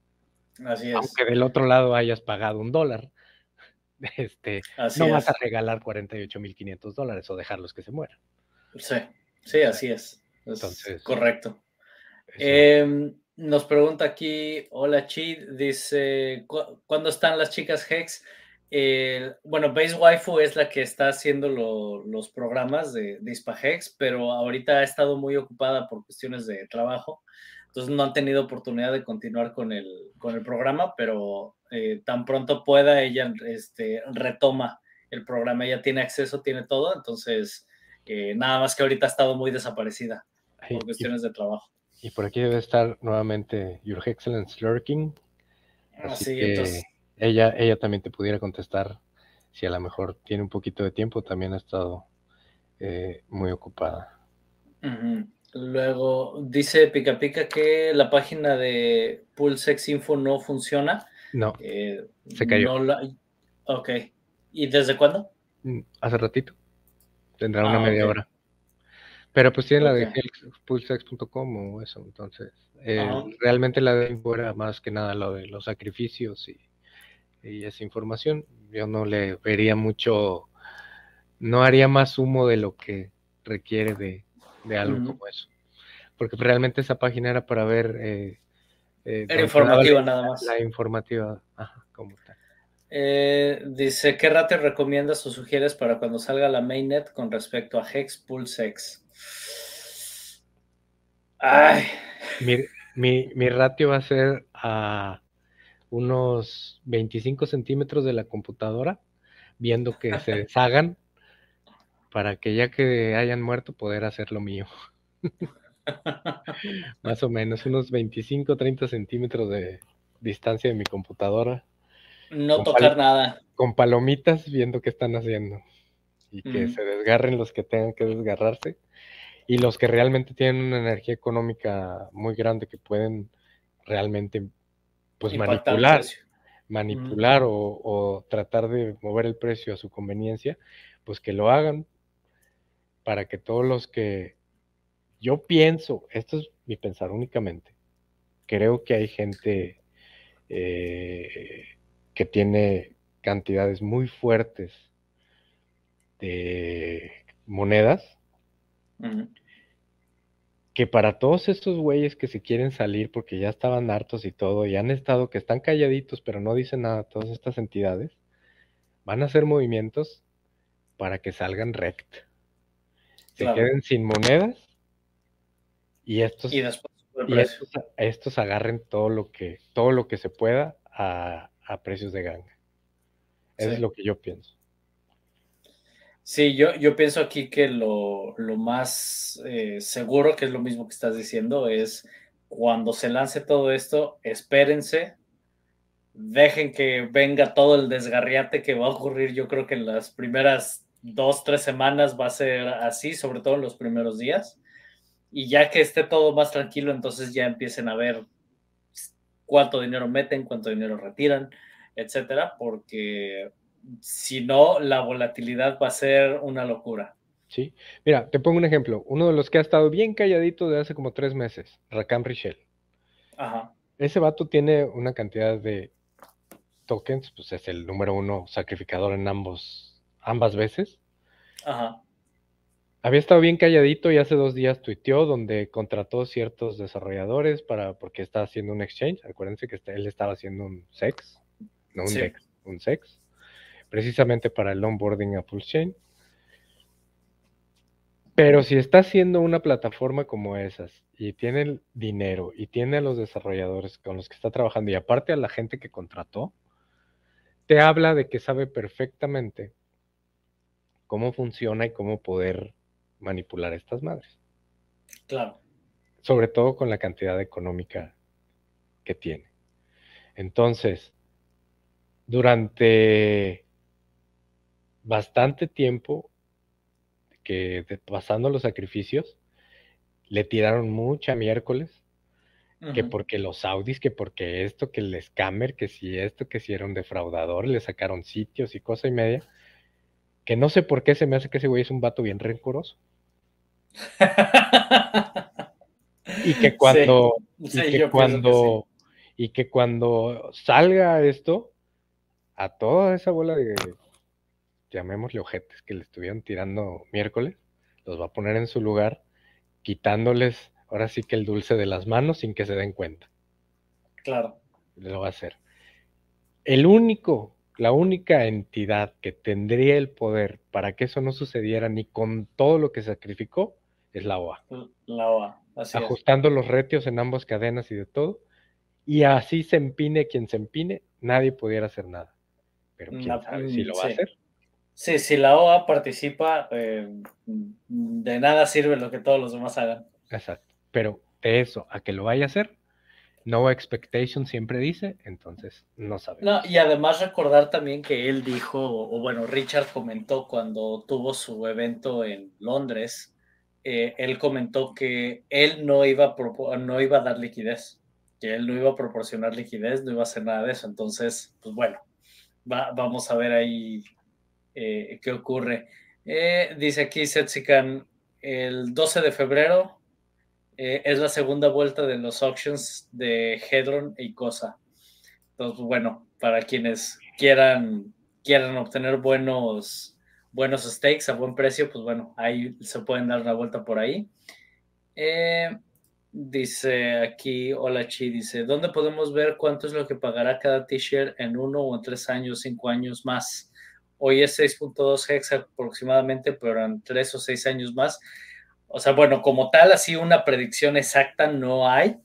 Speaker 1: Así es.
Speaker 2: Aunque del otro lado hayas pagado un dólar, este, no vas a regalar 48.500 dólares o dejarlos que se mueran.
Speaker 1: Sí, sí, así es. Entonces, correcto. Em, nos pregunta aquí, hola Chi, dice, ¿cuándo están las chicas Hex? Bueno, Base Waifu es la que está haciendo los programas de, de Ispahex, pero ahorita ha estado muy ocupada por cuestiones de trabajo, entonces no han tenido oportunidad de continuar con el, con el programa, pero eh, tan pronto pueda, ella este, retoma el programa, ella tiene acceso, tiene todo, entonces eh, nada más que ahorita ha estado muy desaparecida por cuestiones de trabajo.
Speaker 2: Y por aquí debe estar nuevamente Your Excellence Lurking.
Speaker 1: Así, ah, entonces
Speaker 2: ella, ella también te pudiera contestar si a lo mejor tiene un poquito de tiempo, también ha estado eh, muy ocupada.
Speaker 1: Luego dice Pica Pica que la página de Pulsex Info no funciona.
Speaker 2: No. Eh, se cayó.
Speaker 1: Ok. ¿Y desde cuándo?
Speaker 2: Mm, hace ratito. Tendrá una ah, media hora. Pero pues tiene la de pulsex.com o eso, entonces. Eh, realmente la de info era más que nada lo de los sacrificios y, y esa información. Yo no le vería mucho, no haría más humo de lo que requiere de, de algo como eso. Porque realmente esa página era para ver... Eh,
Speaker 1: eh era informativa nada más.
Speaker 2: La informativa, ajá, como tal.
Speaker 1: Eh, dice, ¿qué ratio recomiendas o sugieres para cuando salga la mainnet con respecto a Hex Pulsex?
Speaker 2: Ay. Mi, mi, mi ratio va a ser a unos 25 centímetros de la computadora, viendo que se deshagan para que ya que hayan muerto poder hacer lo mío. Más o menos, unos 25, 30 centímetros de distancia de mi computadora.
Speaker 1: No tocar nada.
Speaker 2: Con palomitas viendo qué están haciendo. Y que se desgarren los que tengan que desgarrarse. Y los que realmente tienen una energía económica muy grande que pueden realmente pues manipular, manipular o, o, tratar de mover el precio a su conveniencia, pues que lo hagan, para que todos los que yo pienso, esto es mi pensar únicamente, creo que hay gente eh, que tiene cantidades muy fuertes de monedas, que para todos estos güeyes que se quieren salir porque ya estaban hartos y todo, y han estado, que están calladitos, pero no dicen nada, todas estas entidades, van a hacer movimientos para que salgan rect se queden sin monedas y estos, estos, agarren todo lo que, todo lo que se pueda a, precios de ganga. Eso es lo que yo pienso.
Speaker 1: Sí, yo, yo pienso aquí que lo, más eh, seguro, que es lo mismo que estás diciendo, es cuando se lance todo esto, espérense, dejen que venga todo el desgarriate que va a ocurrir, yo creo que en las primeras dos, tres semanas va a ser así, sobre todo en los primeros días. Y ya que esté todo más tranquilo, entonces ya empiecen a ver cuánto dinero meten, cuánto dinero retiran, etcétera, porque si no, la volatilidad va a ser una locura.
Speaker 2: Sí, mira, te pongo un ejemplo. Uno de los que ha estado bien calladito de hace como tres meses, Rakam Richel.
Speaker 1: Ajá.
Speaker 2: Ese vato tiene una cantidad de tokens, pues es el número uno sacrificador en ambos ambas veces.
Speaker 1: Ajá.
Speaker 2: Había estado bien calladito y hace dos días tuiteó donde contrató ciertos desarrolladores para, porque estaba haciendo un exchange. Acuérdense que él estaba haciendo un sex, no un dex, un sex, precisamente para el onboarding a Chain. Pero si está haciendo una plataforma como esas y tiene el dinero y tiene a los desarrolladores con los que está trabajando y aparte a la gente que contrató, te habla de que sabe perfectamente cómo funciona y cómo poder manipular a estas madres.
Speaker 1: Claro.
Speaker 2: Sobre todo con la cantidad económica que tiene. Entonces, durante bastante tiempo que pasando los sacrificios, le tiraron mucha miércoles, que porque los Audis, que porque esto, que el scammer, que si esto, que si era un defraudador, le sacaron sitios y cosa y media que no sé por qué se me hace que ese güey es un vato bien rencoroso. y que cuando, y que cuando, y que cuando salga esto, a toda esa bola de, llamémosle ojetes, que le estuvieron tirando miércoles, los va a poner en su lugar, quitándoles ahora sí que el dulce de las manos sin que se den cuenta.
Speaker 1: Claro.
Speaker 2: Lo va a hacer. El único la única entidad que tendría el poder para que eso no sucediera ni con todo lo que sacrificó es la OA.
Speaker 1: La OA,
Speaker 2: Ajustando los retios en ambas cadenas y de todo. Y así se empine quien se empine, nadie pudiera hacer nada. Pero quién sabe si lo va a hacer.
Speaker 1: Sí, si la OA participa, eh, de nada sirve lo que todos los demás hagan.
Speaker 2: Exacto. Pero de eso a que lo vaya a hacer, no expectation siempre dice, entonces no sabemos.
Speaker 1: No, y además recordar también que él dijo, o bueno, Richard comentó cuando tuvo su evento en Londres, eh, él comentó que él no iba, a no iba a dar liquidez, que él no iba a proporcionar liquidez, no iba a hacer nada de eso. Entonces, pues bueno, vamos a ver ahí eh, qué ocurre. Eh, dice aquí Setsikan, el 12 de febrero es la segunda vuelta de los auctions de Hedron y Cosa. Entonces, bueno, para quienes quieran, quieran obtener buenos buenos stakes a buen precio, pues bueno, ahí se pueden dar una vuelta por ahí. Eh, dice aquí, hola Chi, dice, ¿dónde podemos ver cuánto es lo que pagará cada t-shirt en uno o en tres años, cinco años más? Hoy es 6.2 hex aproximadamente, pero en tres o seis años más. O sea, bueno, como tal, así una predicción exacta no hay,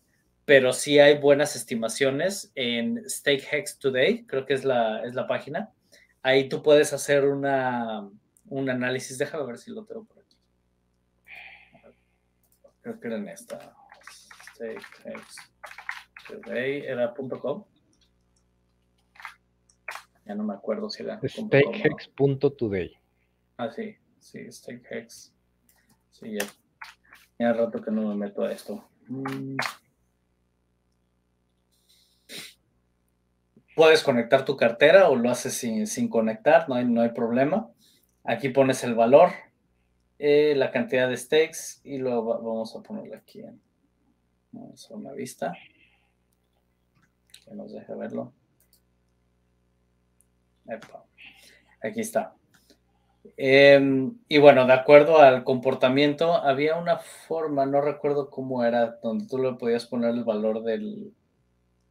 Speaker 1: pero sí hay buenas estimaciones en Stake Hex Today, creo que es la, es la página. Ahí tú puedes hacer una, un análisis. Déjame ver si lo tengo por aquí. Creo que era en esta. Ya no me acuerdo si era.
Speaker 2: Stakehex.today.
Speaker 1: Ah, sí, sí, Stakehex. Sí, ya. Ya rato que no me meto a esto. Mm. Puedes conectar tu cartera o lo haces sin, sin conectar, no hay, no hay problema. Aquí pones el valor, eh, la cantidad de stakes y luego vamos a ponerle aquí en una vista. Que nos deje verlo. Aquí está. Em, y bueno, de acuerdo al comportamiento, había una forma, no recuerdo cómo era, donde tú le podías poner el valor del,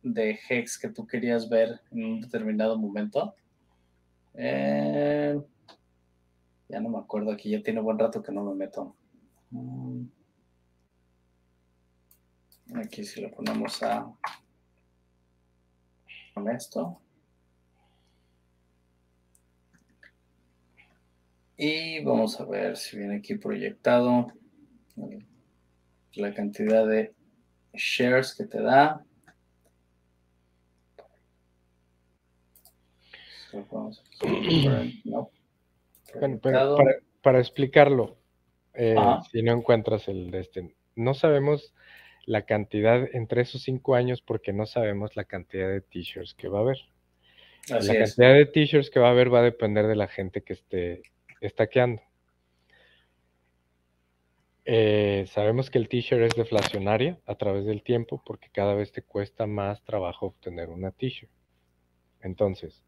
Speaker 1: de hex que tú querías ver en un determinado momento. Eh, ya no me acuerdo aquí, ya tiene buen rato que no me meto. Mm. Aquí si lo ponemos a esto. Y vamos a ver si viene aquí proyectado la cantidad de shares que te da.
Speaker 2: No. para, explicarlo, eh, si no encuentras el de este, no sabemos la cantidad entre esos cinco años porque no sabemos la cantidad de t-shirts que va a haber. la cantidad de t-shirts que va a haber va a depender de la gente que esté estaqueando. Eh, sabemos que el t-shirt es deflacionaria a través del tiempo porque cada vez te cuesta más trabajo obtener una t-shirt. Entonces,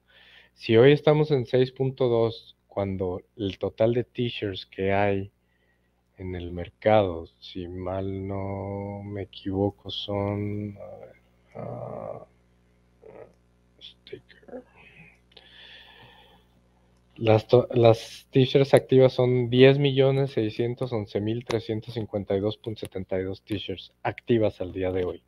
Speaker 2: si hoy estamos en 6.2 cuando el total de t-shirts que hay en el mercado, si mal no me equivoco, son... Ah, las, t-shirts activas son 10.611.352.72 t-shirts activas al día de hoy.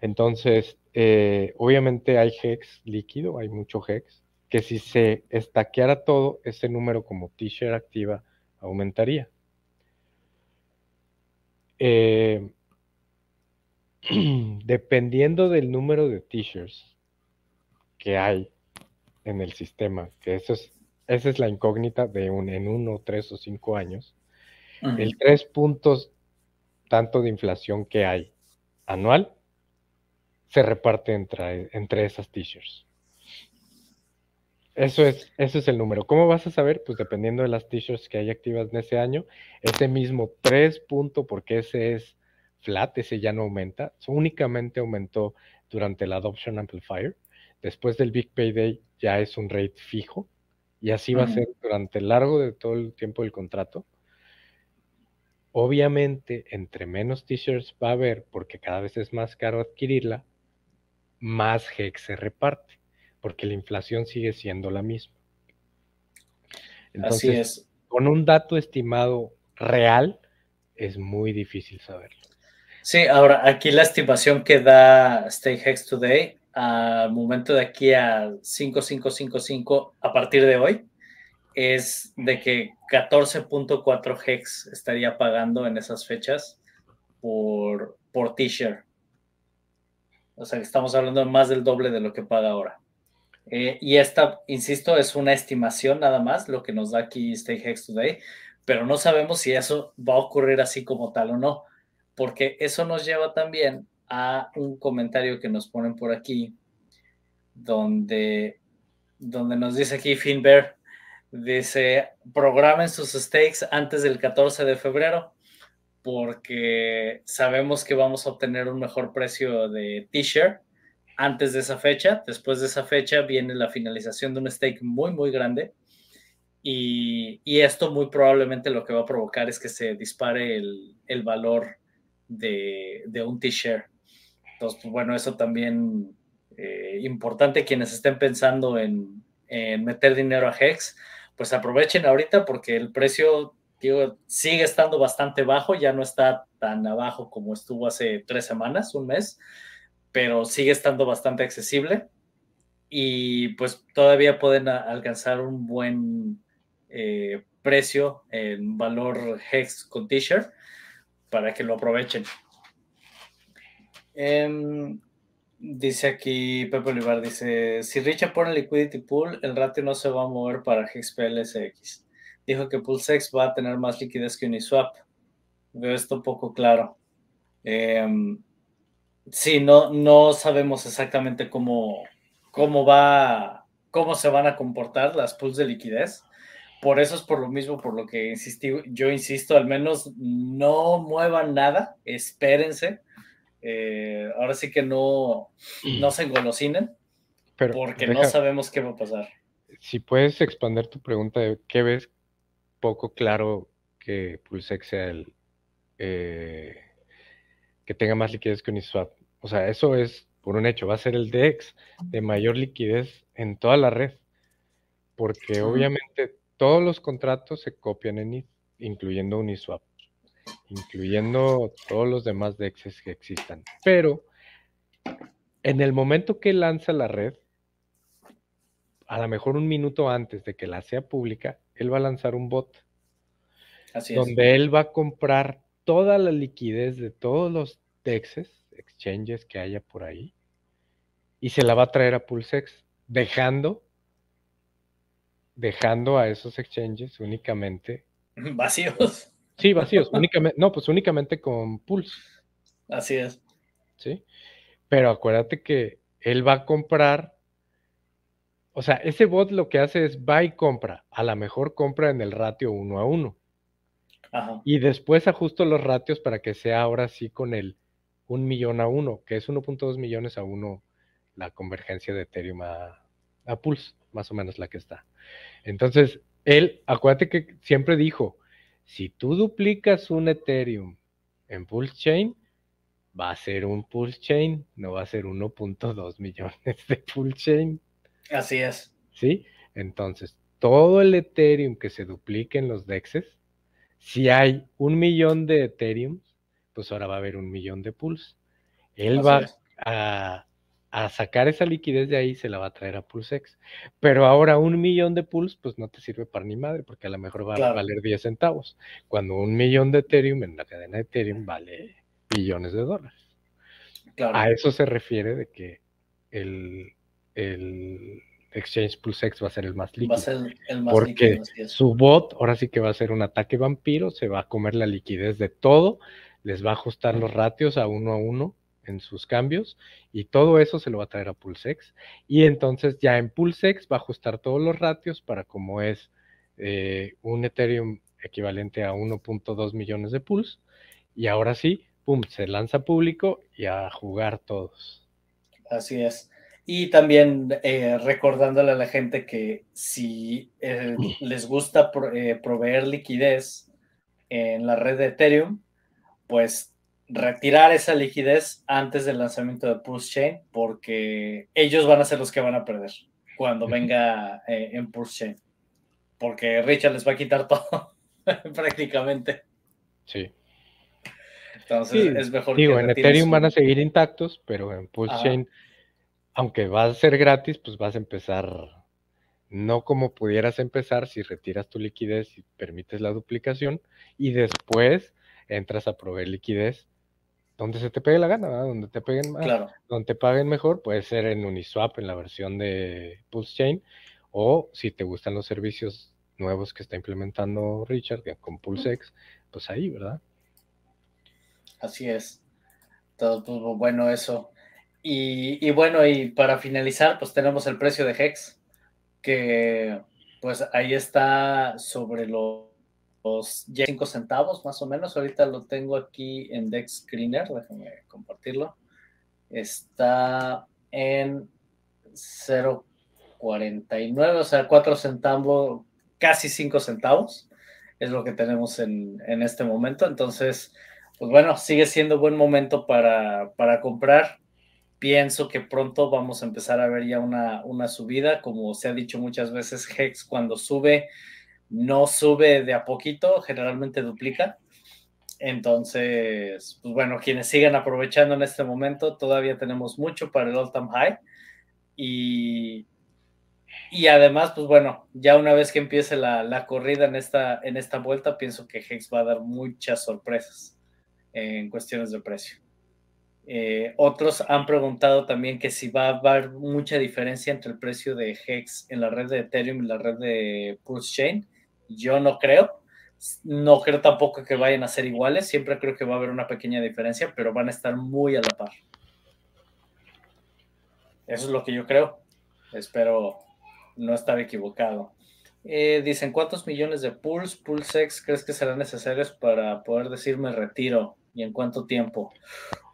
Speaker 2: Entonces, eh, obviamente hay hex líquido, hay mucho hex, que si se estaqueara todo, ese número como t-shirt activa aumentaría. Eh, dependiendo del número de t-shirts que hay en el sistema, que eso es, esa es la incógnita de un, en uno, tres o cinco años, el tres puntos tanto de inflación que hay anual se reparte entre, entre esas t-shirts. Eso es, eso es el número. ¿Cómo vas a saber? Pues dependiendo de las t-shirts que hay activas en ese año, ese mismo 3 punto, porque ese es flat, ese ya no aumenta, únicamente aumentó durante el Adoption Amplifier. Después del Big Payday ya es un rate fijo y así va a ser durante el largo de todo el tiempo del contrato. Obviamente, entre menos t-shirts va a haber, porque cada vez es más caro adquirirla, más hex se reparte porque la inflación sigue siendo la misma. Entonces, Así es. Con un dato estimado real, es muy difícil saberlo.
Speaker 1: Sí, ahora aquí la estimación que da StakeHex Today al momento de aquí a 5555 a partir de hoy es de que 14.4 hex estaría pagando en esas fechas por, por t-shirt. O sea, estamos hablando de más del doble de lo que paga ahora. Eh, y esta, insisto, es una estimación nada más, lo que nos da aquí StakeX Today, pero no sabemos si eso va a ocurrir así como tal o no, porque eso nos lleva también a un comentario que nos ponen por aquí, donde, donde nos dice aquí Finbear, dice, programen sus stakes antes del 14 de febrero, porque sabemos que vamos a obtener un mejor precio de t-shirt antes de esa fecha. Después de esa fecha viene la finalización de un stake muy, muy grande. Y, esto muy probablemente lo que va a provocar es que se dispare el, valor de, un t-shirt. Entonces, pues, bueno, eso también eh, importante quienes estén pensando en, meter dinero a Hex, pues aprovechen ahorita porque el precio sigue estando bastante bajo, ya no está tan abajo como estuvo hace tres semanas, un mes pero sigue estando bastante accesible y pues todavía pueden alcanzar un buen eh, precio en valor Hex con t-shirt para que lo aprovechen. Em, dice aquí Pepe Olivar, dice, si Richard pone liquidity pool, el ratio no se va a mover para Hex PLSX. Dijo que PulseX va a tener más liquidez que Uniswap. Veo esto poco claro. Eh, Sí, no, no sabemos exactamente cómo, cómo va, cómo se van a comportar las pools de liquidez. Por eso es por lo mismo, por lo que insistí, yo insisto, al menos no muevan nada, espérense. Eh, ahora sí que no, no se engolosinen, Pero porque no sabemos qué va a pasar.
Speaker 2: Si puedes expandir tu pregunta de qué ves poco claro que Pulsex sea el, eh, que tenga más liquidez que Uniswap. O sea, eso es por un hecho, va a ser el DEX de mayor liquidez en toda la red, porque obviamente todos los contratos se copian en IT, incluyendo Uniswap, incluyendo todos los demás DEXs que existan. Pero en el momento que lanza la red, a lo mejor un minuto antes de que la sea pública, él va a lanzar un bot. Así donde él va a comprar toda la liquidez de todos los DEXs, exchanges que haya por ahí, y se la va a traer a Pulsex, dejando, dejando a esos exchanges únicamente
Speaker 1: vacíos.
Speaker 2: Sí, vacíos, únicamente, no, pues únicamente con Pulse.
Speaker 1: Así es.
Speaker 2: Sí, pero acuérdate que él va a comprar, o sea, ese bot lo que hace es va y compra, a la mejor compra en el ratio uno a uno. Y después ajusto los ratios para que sea ahora sí con el un millón a uno, que es 1.2 millones a uno la convergencia de Ethereum a, Pulse, más o menos la que está. Entonces, él, acuérdate que siempre dijo, si tú duplicas un Ethereum en Pulse Chain, va a ser un Pulse Chain, no va a ser 1.2 millones de Pulse Chain.
Speaker 1: Así es.
Speaker 2: ¿Sí? Entonces, todo el Ethereum que se duplique en los DEXs, si hay un millón de Ethereum, pues ahora va a haber un millón de pools. Él va a, sacar esa liquidez de ahí, se la va a traer a PulseX. Pero ahora un millón de pools, pues no te sirve para ni madre, porque a lo mejor va a valer 10 centavos. Cuando un millón de Ethereum en la cadena de Ethereum vale billones de dólares. A eso se refiere de que el, el Exchange PulseX va a ser el más líquido. Va a ser el más porque su bot ahora sí que va a ser un ataque vampiro, se va a comer la liquidez de todo les va a ajustar los ratios a uno a uno en sus cambios y todo eso se lo va a traer a Pulsex y entonces ya en Pulsex va a ajustar todos los ratios para como es eh, un Ethereum equivalente a 1.2 millones de pools y ahora sí, pum, se lanza público y a jugar todos.
Speaker 1: Así es. Y también eh, recordándole a la gente que si eh, les gusta proveer liquidez en la red de Ethereum, pues retirar esa liquidez antes del lanzamiento de Pulse Chain, porque ellos van a ser los que van a perder cuando venga eh, en Pulse Chain, porque Richard les va a quitar todo prácticamente.
Speaker 2: Sí.
Speaker 1: Entonces es mejor.
Speaker 2: Digo, en Ethereum van a seguir intactos, pero en Pulse Chain, aunque va a ser gratis, pues vas a empezar no como pudieras empezar si retiras tu liquidez y permites la duplicación y después entras a proveer liquidez donde se te pegue la gana, donde te peguen más, donde te paguen mejor, puede ser en Uniswap en la versión de Pulse Chain, o si te gustan los servicios nuevos que está implementando Richard con PulseX, pues ahí, ¿verdad?
Speaker 1: Así es. Todo pues, bueno eso. Y, bueno, y para finalizar, pues tenemos el precio de Hex, que pues ahí está sobre los, 5 centavos más o menos. Ahorita lo tengo aquí en Dex Screener, déjame compartirlo. Está en 0.49, o sea, 4 centavos, casi 5 centavos. Es lo que tenemos en, en este momento. Entonces, pues bueno, sigue siendo buen momento para, comprar. Pienso que pronto vamos a empezar a ver ya una, una subida. Como se ha dicho muchas veces, Hex cuando sube, no sube de a poquito, generalmente duplica. Entonces, pues bueno, quienes sigan aprovechando en este momento, todavía tenemos mucho para el all-time high. Y, y además, pues bueno, ya una vez que empiece la, la, corrida en esta, en esta vuelta, pienso que Hex va a dar muchas sorpresas en cuestiones de precio. Eh, otros han preguntado también que si va a haber mucha diferencia entre el precio de Hex en la red de Ethereum y la red de Pulse Chain. Yo no creo. No creo tampoco que vayan a ser iguales. Siempre creo que va a haber una pequeña diferencia, pero van a estar muy a la par. Eso es lo que yo creo. Espero no estar equivocado. Eh, dicen, ¿cuántos millones de Pulse, PulseX crees que serán necesarios para poder decirme retiro? ¿Y en cuánto tiempo?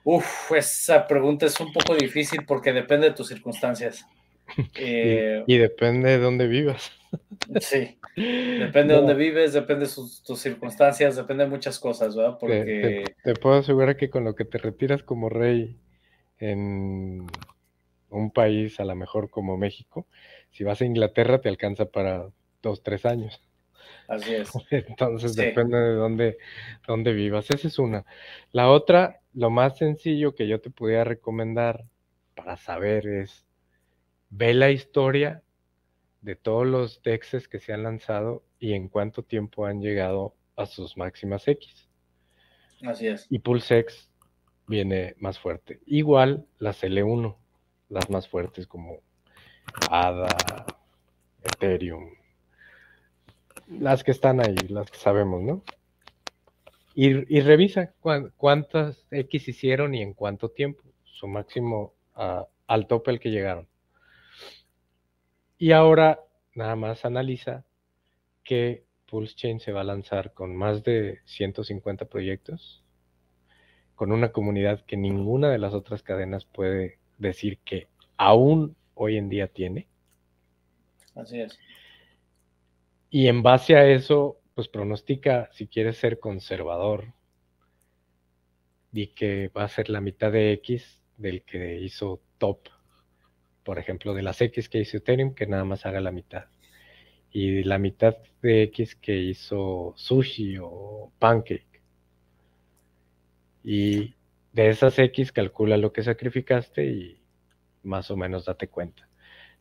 Speaker 1: Uf, esa pregunta es un poco difícil porque depende de tus circunstancias.
Speaker 2: Y, depende de dónde vivas.
Speaker 1: Sí, depende de dónde vives, depende de tus circunstancias, depende de muchas cosas, ¿verdad?
Speaker 2: Porque... Te, puedo asegurar que con lo que te retiras como rey en un país, a lo mejor como México, si vas a Inglaterra te alcanza para dos, tres años.
Speaker 1: Así es.
Speaker 2: Entonces depende de dónde, dónde vivas. Esa es una. La otra, lo más sencillo que yo te pudiera recomendar para saber es, ve la historia de todos los DEXs que se han lanzado y en cuánto tiempo han llegado a sus máximas X.
Speaker 1: Así es.
Speaker 2: Y PulseX viene más fuerte. Igual las L1, las más fuertes como ADA, Ethereum, las que están ahí, las que sabemos, ¿no? Y, revisa cuántas X hicieron y en cuánto tiempo, su máximo al tope al que llegaron. Y ahora nada más analiza que Pulse Chain se va a lanzar con más de 150 proyectos, con una comunidad que ninguna de las otras cadenas puede decir que aún hoy en día tiene.
Speaker 1: Así es.
Speaker 2: Y en base a eso, pues pronostica si quieres ser conservador y que va a ser la mitad de X del que hizo top. Por ejemplo, de las X que hizo Ethereum, que nada más haga la mitad. Y la mitad de X que hizo Sushi o Pancake. Y de esas X calcula lo que sacrificaste y más o menos date cuenta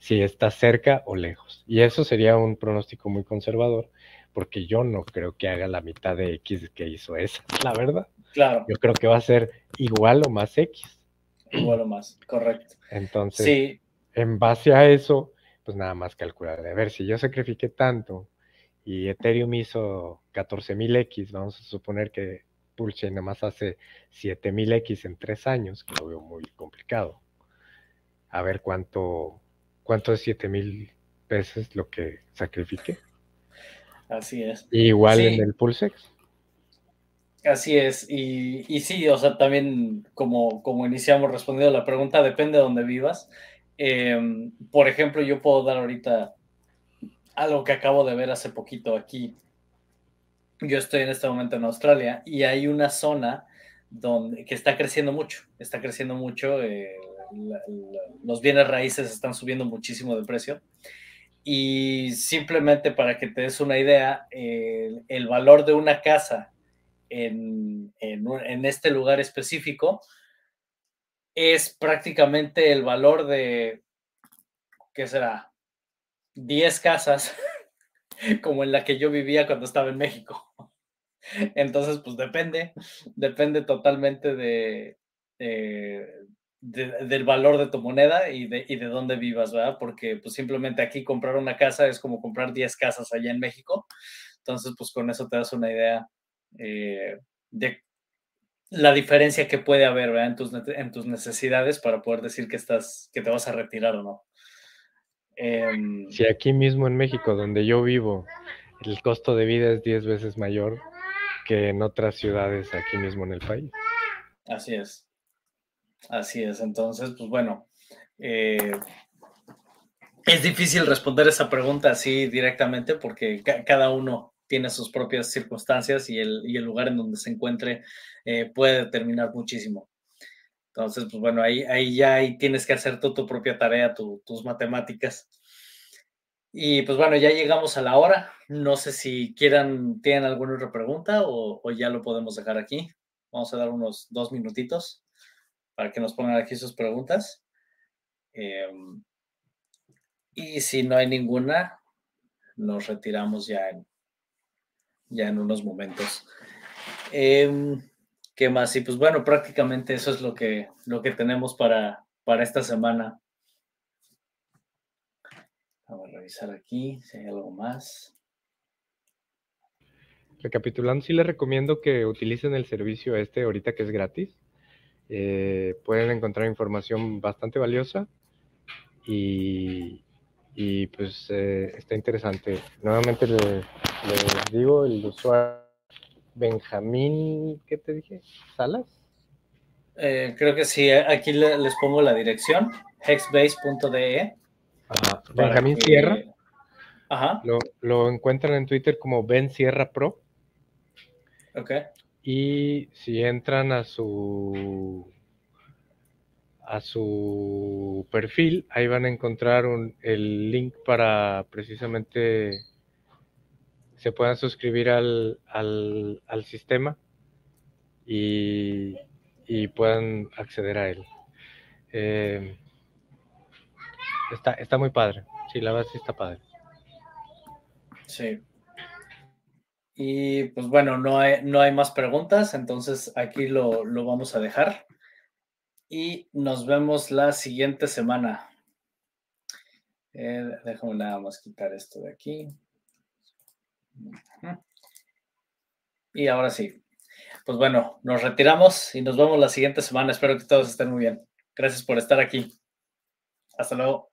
Speaker 2: si está cerca o lejos. Y eso sería un pronóstico muy conservador, porque yo no creo que haga la mitad de X que hizo esa, la verdad.
Speaker 1: Claro.
Speaker 2: Yo creo que va a ser igual o más X.
Speaker 1: Igual o más, correcto.
Speaker 2: Entonces, en base a eso, pues nada más calcular. A ver, si yo sacrifiqué tanto y Ethereum hizo 14.000 X, vamos a suponer que Pulse nada más hace 7.000 X en tres años, que lo veo muy complicado. A ver cuánto ¿Cuánto es 7 mil pesos lo que sacrifique?
Speaker 1: Así es.
Speaker 2: igual en el Pulsex.
Speaker 1: Así es, y, y, sí, o sea, también como, como iniciamos respondiendo la pregunta, depende de dónde vivas. Em, por ejemplo, yo puedo dar ahorita algo que acabo de ver hace poquito aquí. Yo estoy en este momento en Australia y hay una zona donde, que está creciendo mucho, está creciendo mucho. Eh, los bienes raíces están subiendo muchísimo de precio. Y simplemente para que te des una idea, el, valor de una casa en, en, este lugar específico es prácticamente el valor de, ¿qué será? 10 casas como en la que yo vivía cuando estaba en México. Entonces, pues depende, depende totalmente de, del valor de tu moneda y de, y de dónde vivas, ¿verdad? Porque pues simplemente aquí comprar una casa es como comprar 10 casas allá en México. Entonces, pues con eso te das una idea eh, de la diferencia que puede haber ¿verdad? En, tus, en tus necesidades para poder decir que, estás, que te vas a retirar o no.
Speaker 2: Em, si aquí mismo en México, donde yo vivo, el costo de vida es 10 veces mayor que en otras ciudades aquí mismo en el país.
Speaker 1: Así es. Así es. Entonces, pues bueno, eh, es difícil responder esa pregunta así directamente porque cada uno tiene sus propias circunstancias y el, lugar en donde se encuentre eh, puede determinar muchísimo. Entonces, pues bueno, ahí, ahí ya ahí tienes que hacer tu, tu propia tarea, tus matemáticas. Y pues bueno, ya llegamos a la hora. No sé si quieran, tienen alguna otra pregunta o, ya lo podemos dejar aquí. Vamos a dar unos dos minutitos para que nos pongan aquí sus preguntas. Em, y si no hay ninguna, nos retiramos ya en, ya en unos momentos. Em, ¿Qué más? Y pues bueno, prácticamente eso es lo que, lo que tenemos para, para esta semana. Vamos a revisar aquí si hay algo más.
Speaker 2: Recapitulando, sí les recomiendo que utilicen el servicio este ahorita que es gratis. Eh, pueden encontrar información bastante valiosa y, pues eh, está interesante. Nuevamente les, digo, el usuario Benjamín, ¿qué te dije? ¿Salas?
Speaker 1: Eh, creo que sí, aquí les pongo la dirección, hexbase.de.
Speaker 2: Benjamín Sierra. Ajá. Lo, encuentran en Twitter como Ben Sierra Pro.
Speaker 1: Ok.
Speaker 2: Y si entran a su a su perfil, ahí van a encontrar el link para precisamente se puedan suscribir al, sistema y, puedan acceder a él. Eh, está, está muy padre. Sí, la verdad sí está padre.
Speaker 1: Sí. Y pues bueno, no hay, no hay más preguntas, entonces aquí lo, vamos a dejar. Y nos vemos la siguiente semana. Eh, déjame nada más quitar esto de aquí. Y ahora sí. Pues bueno, nos retiramos y nos vemos la siguiente semana. Espero que todos estén muy bien. Gracias por estar aquí. Hasta luego.